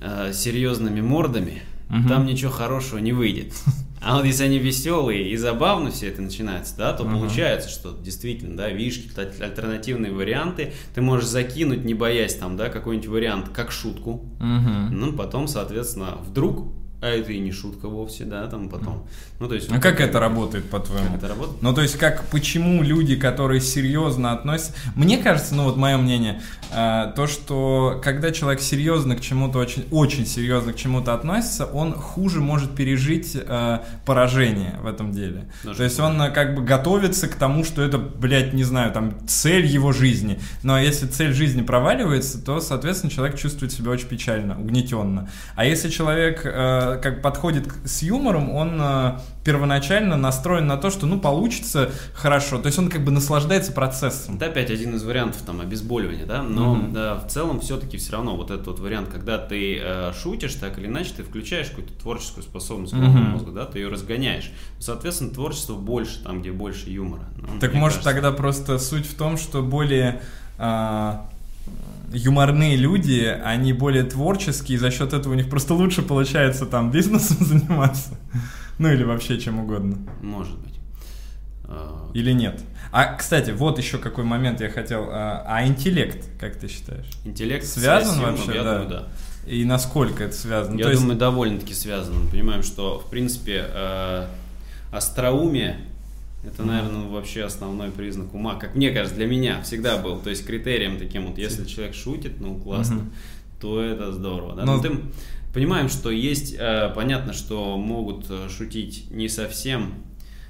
[SPEAKER 2] э, серьезными мордами,
[SPEAKER 1] Мгм.
[SPEAKER 2] там ничего хорошего не выйдет. А вот если они веселые и забавно все это начинается, да, то
[SPEAKER 1] Мгм.
[SPEAKER 2] получается, что действительно, да, видишь какие-то аль- альтернативные варианты, ты можешь закинуть, не боясь там, да, какой-нибудь вариант как шутку,
[SPEAKER 1] Мгм.
[SPEAKER 2] ну, потом, соответственно, вдруг, а это и не шутка вовсе, да, там потом, ну, то есть...
[SPEAKER 1] А
[SPEAKER 2] вот
[SPEAKER 1] как
[SPEAKER 2] такая-
[SPEAKER 1] это работает, по-твоему?
[SPEAKER 2] Как это работает?
[SPEAKER 1] Ну, то есть, как, почему люди, которые серьезно относятся... Мне кажется, ну, вот мое мнение, э, то, что когда человек серьезно к чему-то, очень, очень серьезно к чему-то относится, он хуже может пережить э, поражение в этом деле.
[SPEAKER 2] Даже
[SPEAKER 1] то есть, он э, как бы готовится к тому, что это, блядь, не знаю, там, цель его жизни. Но если цель жизни проваливается, то, соответственно, человек чувствует себя очень печально, угнетенно. А если человек э, как подходит с юмором, он э, первоначально настроен на то, что, ну, получится хорошо. То есть он как бы наслаждается процессом.
[SPEAKER 2] Это опять один из вариантов там обезболивания, да, но
[SPEAKER 1] Мгм.
[SPEAKER 2] да, в целом все-таки все равно вот этот вот вариант, когда ты э, шутишь, так или иначе, ты включаешь какую-то творческую способность
[SPEAKER 1] Мгм.
[SPEAKER 2] мозга, да, ты ее разгоняешь. Соответственно, творчество больше там, где больше юмора. Ну,
[SPEAKER 1] Так может
[SPEAKER 2] кажется.
[SPEAKER 1] тогда просто суть в том, что более а, юморные люди, они более творческие, и за счет этого у них просто лучше получается там бизнесом заниматься. Ну или вообще чем угодно.
[SPEAKER 2] Может быть. Э,
[SPEAKER 1] Или нет. А, кстати, вот еще какой момент я хотел. А, а интеллект, как ты считаешь?
[SPEAKER 2] Интеллект
[SPEAKER 1] Связан
[SPEAKER 2] юмором,
[SPEAKER 1] вообще,
[SPEAKER 2] я
[SPEAKER 1] да?
[SPEAKER 2] думаю, да.
[SPEAKER 1] И насколько это связано?
[SPEAKER 2] Я
[SPEAKER 1] То есть-
[SPEAKER 2] думаю, довольно-таки связано. Мы понимаем, что, в принципе, э, остроумие это, наверное, вообще основной признак ума, как мне кажется, для меня всегда был. То есть критерием таким вот, если человек шутит, ну классно, то это здорово. Да?
[SPEAKER 1] Но-
[SPEAKER 2] Но ты понимаем, что есть, э, понятно, что могут э, шутить не совсем.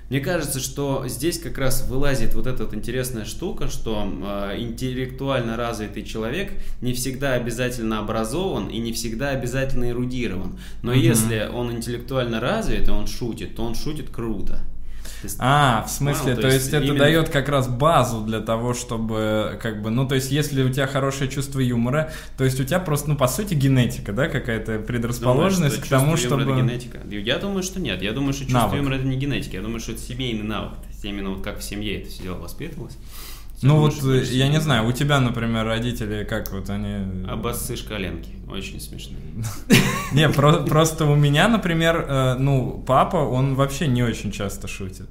[SPEAKER 2] Мне кажется, что здесь как раз вылазит вот эта вот интересная штука, что э, интеллектуально развитый человек не всегда обязательно образован и не всегда обязательно эрудирован. Но
[SPEAKER 1] Мгм.
[SPEAKER 2] если он интеллектуально развит и он шутит, то он шутит круто. То есть-
[SPEAKER 1] А, в смысле,
[SPEAKER 2] Ну,
[SPEAKER 1] то, есть, это
[SPEAKER 2] именно-
[SPEAKER 1] дает как раз базу для того, чтобы, как бы, ну, то есть, если у тебя хорошее чувство юмора, то есть у тебя просто, ну, по сути, генетика, да, какая-то предрасположенность
[SPEAKER 2] Думаешь,
[SPEAKER 1] к тому, чтобы...
[SPEAKER 2] это генетика? Я думаю, что нет. Я думаю, что чувство
[SPEAKER 1] Навык.
[SPEAKER 2] юмора это не генетика. Я думаю, что это семейный навык. То есть именно вот как в семье это все дело воспитывалось.
[SPEAKER 1] Ну вот,
[SPEAKER 2] что
[SPEAKER 1] э, я не знаю, у тебя, например, родители, как вот они...
[SPEAKER 2] Обосцы шкаленки. Очень смешно.
[SPEAKER 1] Не, про- просто у меня, например, э, ну, папа, он вообще не очень часто шутит.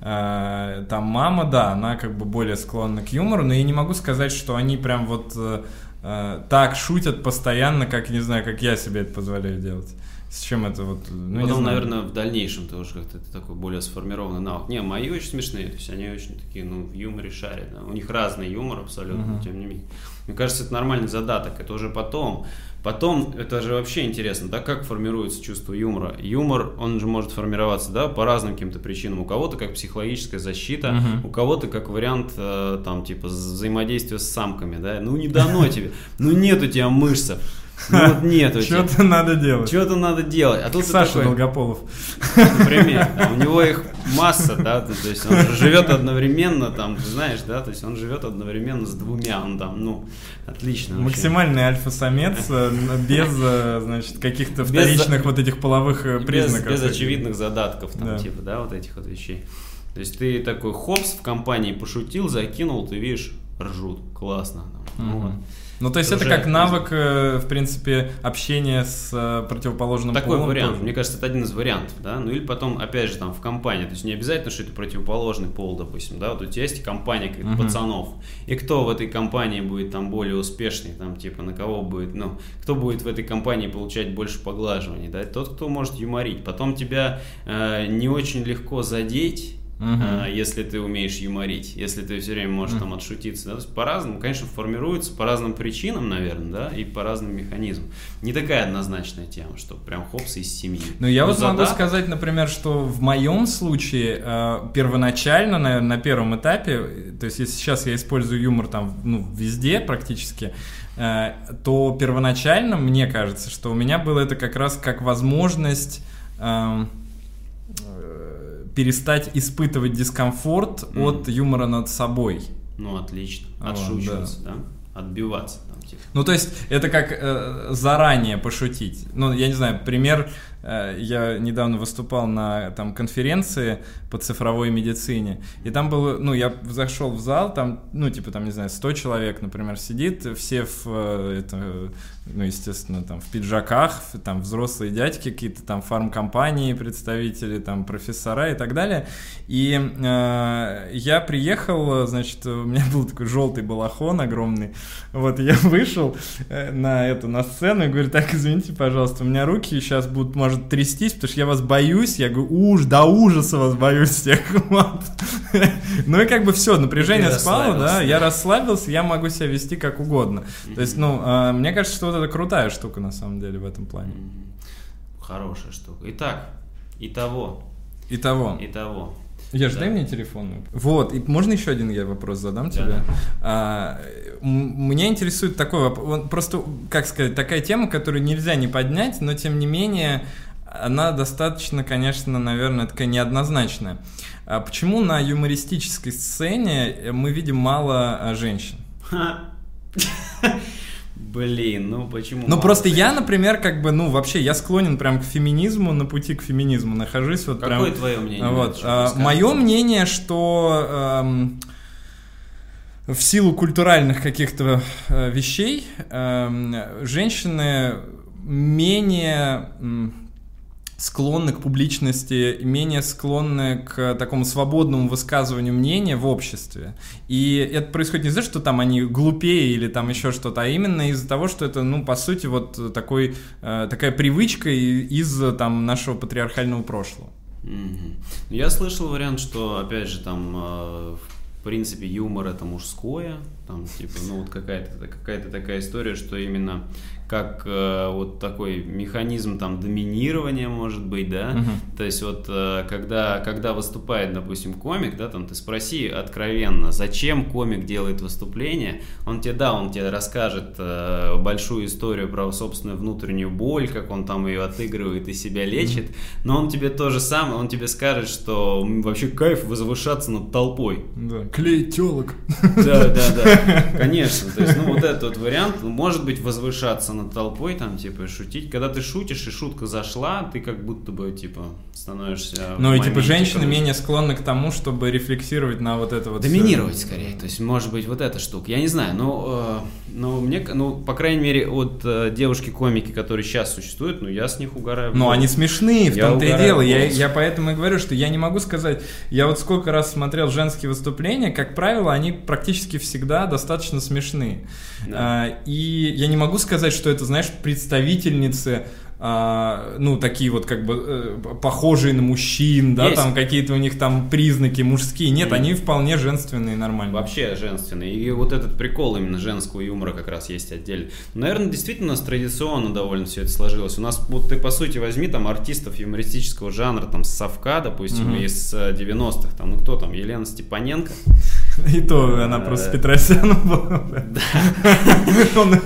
[SPEAKER 1] Э, Там мама, да, она как бы более склонна к юмору, но я не могу сказать, что они прям вот э, э, так шутят постоянно, как, не знаю, как я себе это позволяю делать. С чем это вот, ну,
[SPEAKER 2] Потом, наверное, в дальнейшем ты уже как-то это такой более сформированный навык. Не, мои очень смешные, то есть они очень такие, ну, в юморе шарят. да. У них разный юмор абсолютно, но тем не менее. Мне кажется, это нормальный задаток, это уже потом. Потом, это же вообще интересно, да, как формируется чувство юмора. Юмор, он же может формироваться, да, по разным каким-то причинам. У кого-то как психологическая защита,
[SPEAKER 1] Мгм.
[SPEAKER 2] у кого-то как вариант, э, там, типа, взаимодействия с самками, да. Ну, не дано тебе, ну, нет у тебя мышцев, ну, вот нет у тебя.
[SPEAKER 1] Что-то надо делать.
[SPEAKER 2] Что-то надо делать. А тут
[SPEAKER 1] Саша
[SPEAKER 2] такой,
[SPEAKER 1] Долгополов.
[SPEAKER 2] например, да, у него их масса, да, то есть он живет одновременно, там, знаешь, да, то есть он живет одновременно с двумя, он там, ну, отлично.
[SPEAKER 1] Максимальный альфа-самец э, без, э, значит, каких-то вторичных вот этих половых э,
[SPEAKER 2] без,
[SPEAKER 1] признаков.
[SPEAKER 2] без очевидных задатков, там,
[SPEAKER 1] Да.
[SPEAKER 2] типа, да, вот этих вот вещей. То есть ты такой хопс в компании пошутил, закинул, ты видишь, ржут, классно. там, ну
[SPEAKER 1] Мгм.
[SPEAKER 2] вот.
[SPEAKER 1] Ну, то есть
[SPEAKER 2] Это
[SPEAKER 1] это как навык, э, в принципе, общения с э, противоположным
[SPEAKER 2] Такой
[SPEAKER 1] полом
[SPEAKER 2] вариант.
[SPEAKER 1] тоже.
[SPEAKER 2] Мне кажется, это один из вариантов, да. Ну или потом, опять же, там в компании. То есть не обязательно, что это противоположный пол, допустим, да. Вот у тебя есть компания каких-то
[SPEAKER 1] Мгм.
[SPEAKER 2] пацанов. И кто в этой компании будет там более успешный, там, типа, на кого будет, ну, кто будет в этой компании получать больше поглаживаний, да. Тот, кто может юморить. Потом тебя э, не очень легко задеть. Uh-huh. если ты умеешь юморить, если ты все время можешь uh-huh. там отшутиться, да, то есть по-разному, конечно, формируется по разным причинам, наверное, да, и по разным механизмам. Не такая однозначная тема, что прям хопс из семьи.
[SPEAKER 1] Ну, я Но вот задат... могу сказать, например, что в моем случае э, первоначально, наверное, на первом этапе, то есть если сейчас я использую юмор там, ну, везде практически, э, то первоначально мне кажется, что у меня было это как раз как возможность... Э, перестать испытывать дискомфорт mm. от юмора над собой.
[SPEAKER 2] Ну, отлично. Отшучиваться, да. да? Отбиваться. Там,
[SPEAKER 1] типа. Ну, то есть, это как э, заранее пошутить. Ну, я не знаю, пример Э, я недавно выступал на там, конференции по цифровой медицине, и там было, ну, я зашел в зал, там, ну, типа, там, не знаю, 100 человек, например, сидит, все в, э, это, ну, естественно, там, в пиджаках, там, взрослые дядьки, какие-то там фармкомпании, представители, там, профессора и так далее, и э, я приехал, значит, у меня был такой желтый балахон огромный, вот, я вышел э, на эту, на сцену и говорю, так, извините, пожалуйста, у меня руки сейчас будут, может, трястись, потому что я вас боюсь, я говорю, уж, до ужаса вас боюсь всех. Вот. Ну и как бы все, напряжение спало, да, я расслабился, я могу себя вести как угодно. То есть, ну, а, мне кажется, что это крутая штука на самом деле в этом плане.
[SPEAKER 2] Хорошая штука. Итак, итого.
[SPEAKER 1] Итого.
[SPEAKER 2] Итого.
[SPEAKER 1] Я да. дай мне телефон. Вот, и можно еще один я вопрос задам да. тебе? А, меня интересует такой вопрос, просто, как сказать, такая тема, которую нельзя не поднять, но тем не менее она достаточно, конечно, наверное, такая неоднозначная. А почему на юмористической сцене мы видим мало а, женщин?
[SPEAKER 2] Блин, ну почему?
[SPEAKER 1] Ну просто я, например, как бы, ну вообще, я склонен прям к феминизму, на пути к феминизму нахожусь. Вот
[SPEAKER 2] Какое
[SPEAKER 1] прям,
[SPEAKER 2] твое мнение?
[SPEAKER 1] Вот, а, мое мнение, что эм, в силу культуральных каких-то э, вещей эм, женщины менее склонны к публичности, менее склонны к такому свободному высказыванию мнения в обществе. И это происходит не из-за, что там они глупее или там еще что-то, а именно из-за того, что это, ну, по сути, вот такой, э, такая привычка из там нашего патриархального прошлого.
[SPEAKER 2] Mm-hmm. Я слышал вариант, что, опять же, там, э, в принципе, юмор это мужское, там, типа, ну, вот какая-то какая такая история, что именно как э, вот такой механизм там доминирования может быть, да, uh-huh. то есть вот э, когда, когда выступает, допустим, комик, да, там ты спроси откровенно, зачем комик делает выступление, он тебе, да, он тебе расскажет э, большую историю про собственную внутреннюю боль, как он там ее отыгрывает и себя лечит, uh-huh. но он тебе то же самое, он тебе скажет, что вообще кайф возвышаться над толпой.
[SPEAKER 1] Да, клей телок.
[SPEAKER 2] Да, да, да, конечно, то есть, ну вот этот вот вариант, может быть, возвышаться над толпой, там, типа, шутить. Когда ты шутишь, и шутка зашла, ты как будто бы, типа, становишься...
[SPEAKER 1] Ну, и, типа, женщины короче. менее склонны к тому, чтобы рефлексировать на вот это вот...
[SPEAKER 2] Доминировать, все. скорее. То есть, может быть, вот эта штука. Я не знаю, но, э, но мне, ну, по крайней мере, от э, девушки-комики, которые сейчас существуют, ну, я с них угораю.
[SPEAKER 1] Ну, они смешные, в том-то и дело. Я, я поэтому и говорю, что я не могу сказать... Я вот сколько раз смотрел женские выступления, как правило, они практически всегда достаточно смешные. Да. А, и я не могу сказать, что это, знаешь, представительницы а, ну, такие вот как бы э, похожие на мужчин, да, Есть. там какие-то у них там признаки мужские. Нет, mm. они вполне женственные, нормальные.
[SPEAKER 2] Вообще женственные. И вот этот прикол именно женского юмора как раз есть отдельно. Наверное, действительно у нас традиционно довольно все это сложилось. У нас, вот ты по сути возьми там артистов юмористического жанра, там, с Совка, допустим, mm-hmm. из 90-х, там, ну кто там, Елена Степаненко.
[SPEAKER 1] И то она просто с Петросяном была. Он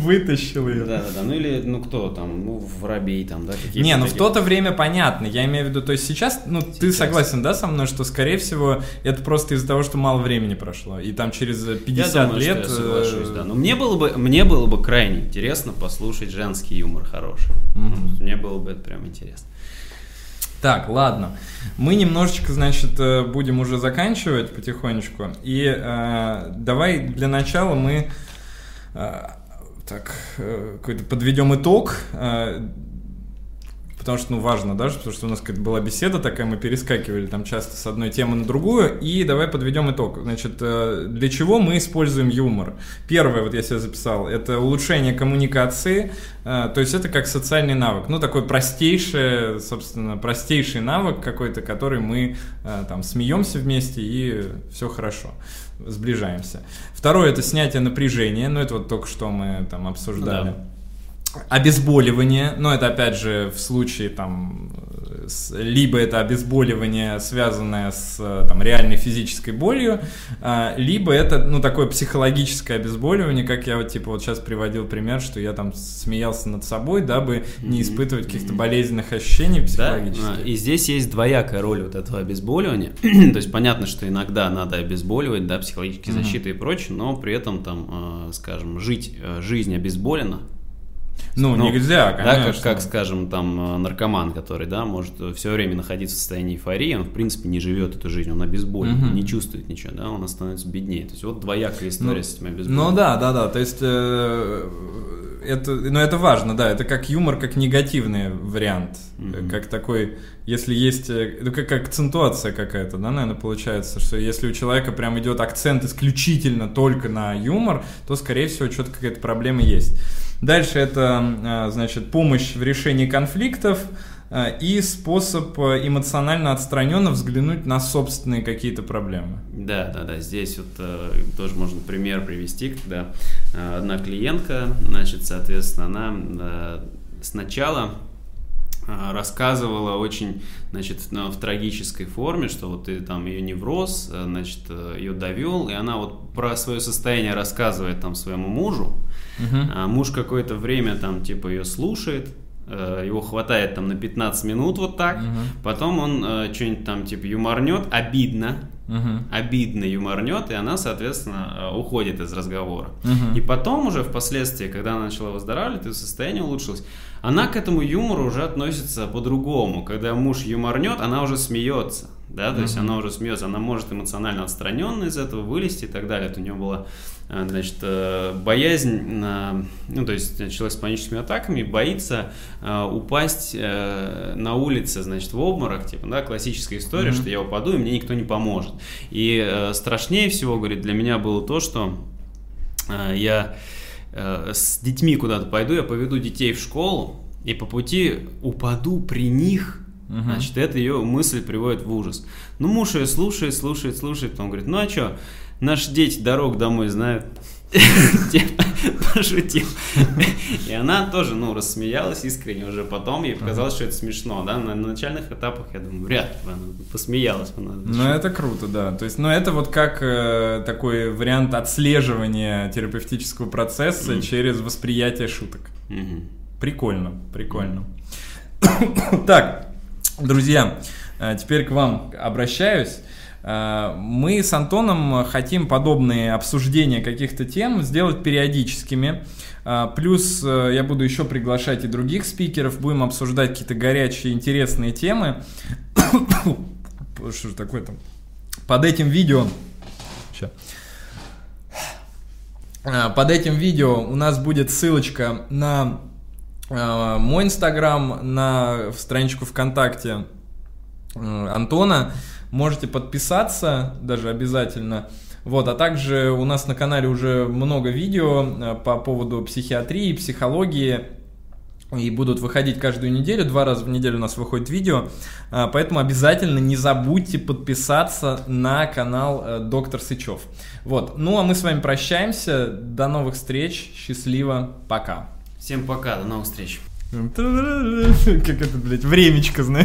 [SPEAKER 1] вытащил ее.
[SPEAKER 2] Да, да, да. Ну или, ну кто там, ну Воробей там, да,
[SPEAKER 1] какие Не, ну в то-то время понятно. Я имею в виду, то есть сейчас, ну ты согласен, да, со мной, что скорее всего это просто из-за того, что мало времени прошло. И там через 50 лет... я
[SPEAKER 2] соглашусь, да. Но мне было бы, мне было бы крайне интересно послушать женский юмор хороший. Мне было бы это прям интересно.
[SPEAKER 1] Так, ладно. Мы немножечко, значит, э, будем уже заканчивать потихонечку. И э, давай для начала мы э, так э, какой-то подведем итог. Э, потому что, ну, важно, да, потому что у нас как была беседа такая, мы перескакивали там часто с одной темы на другую, и давай подведем итог. Значит, э, для чего мы используем юмор? Первое, вот я себе записал, это улучшение коммуникации, э, то есть это как социальный навык, ну, такой простейший, собственно, простейший навык какой-то, который мы э, там смеемся вместе, и все хорошо сближаемся. Второе это снятие напряжения, ну это вот только что мы там обсуждали. Да обезболивание, но это опять же в случае там либо это обезболивание связанное с там реальной физической болью, а, либо это ну такое психологическое обезболивание, как я вот типа вот сейчас приводил пример, что я там смеялся над собой, дабы не испытывать каких-то болезненных ощущений психологических. Да?
[SPEAKER 2] И здесь есть двоякая роль вот этого обезболивания, то есть понятно, что иногда надо обезболивать, да, психологические защиты и прочее, но при этом там, э, скажем, жить э, жизнь обезболена
[SPEAKER 1] ну, ну нельзя, конечно.
[SPEAKER 2] Да, как, как, скажем, там, э, наркоман, который, да, может все время находиться в состоянии эйфории, он, в принципе, не живет эту жизнь, он обезболен, угу. не чувствует ничего, да, он становится беднее. То есть, вот двоякая история ну, с этим обезболиванием.
[SPEAKER 1] Ну, да, да, да, то есть, э, это, ну, это важно, да, это как юмор, как негативный вариант, mm как такой, если есть, э, ну, как, акцентуация какая-то, да, наверное, получается, что если у человека прям идет акцент исключительно только на юмор, то, скорее всего, что-то какая-то проблема есть. Дальше это, а, значит, помощь в решении конфликтов и способ а, эмоционально отстраненно взглянуть на собственные какие-то проблемы.
[SPEAKER 2] Да, да, да. Здесь вот э, тоже можно пример привести, когда э, одна клиентка, значит, соответственно, она э, сначала рассказывала очень, значит, в трагической форме, что вот и, там ее невроз, значит, ее довел, и она вот про свое состояние рассказывает там своему мужу, Угу. А муж какое-то время там типа ее слушает, э, его хватает там на 15 минут вот так, угу. потом он э, что-нибудь там типа юморнет, обидно, угу. обидно юморнет, и она, соответственно, э, уходит из разговора. Угу. И потом уже впоследствии, когда она начала выздоравливать, и состояние улучшилось, она к этому юмору уже относится по-другому. Когда муж юморнет, она уже смеется да, то mm-hmm. есть она уже смеется, она может эмоционально отстраненно из этого вылезти и так далее. Это у нее была, э, значит, э, боязнь, на, ну, то есть человек с паническими атаками боится э, упасть на улице, значит, в обморок, типа, да, классическая история, mm-hmm. что я упаду и мне никто не поможет. И страшнее всего, говорит, для меня было то, что я с детьми куда-то пойду, я поведу детей в школу, и по пути упаду при них Угу. Значит, это ее мысль приводит в ужас. Ну, муж ее слушает, слушает, слушает, потом говорит, ну а что, наши дети дорог домой знают. Пошутил. И она тоже, ну, рассмеялась искренне уже потом. Ей показалось, что это смешно, да. На начальных этапах, я думаю, вряд ли она посмеялась.
[SPEAKER 1] Ну, это круто, да. То есть, ну, это вот как э, такой вариант отслеживания терапевтического процесса через восприятие шуток. Прикольно, прикольно. Так, Друзья, э, теперь к вам обращаюсь. Э, мы с Антоном хотим подобные обсуждения каких-то тем сделать периодическими. Э, плюс я буду еще приглашать и других спикеров, будем обсуждать какие-то горячие, интересные темы. Что же такое там? Под этим видео... Сейчас. Под этим видео у нас будет ссылочка на мой инстаграм, на страничку ВКонтакте э, Антона. Можете подписаться, даже обязательно. Вот, а также у нас на канале уже много видео э, по поводу психиатрии, психологии. И будут выходить каждую неделю, два раза в неделю у нас выходит видео. Поэтому обязательно не забудьте подписаться на канал Доктор Сычев. Вот, ну а мы с вами прощаемся. До новых встреч. Счастливо. Пока.
[SPEAKER 2] Всем пока, до новых встреч.
[SPEAKER 1] Как это, блядь, времечко, знаешь.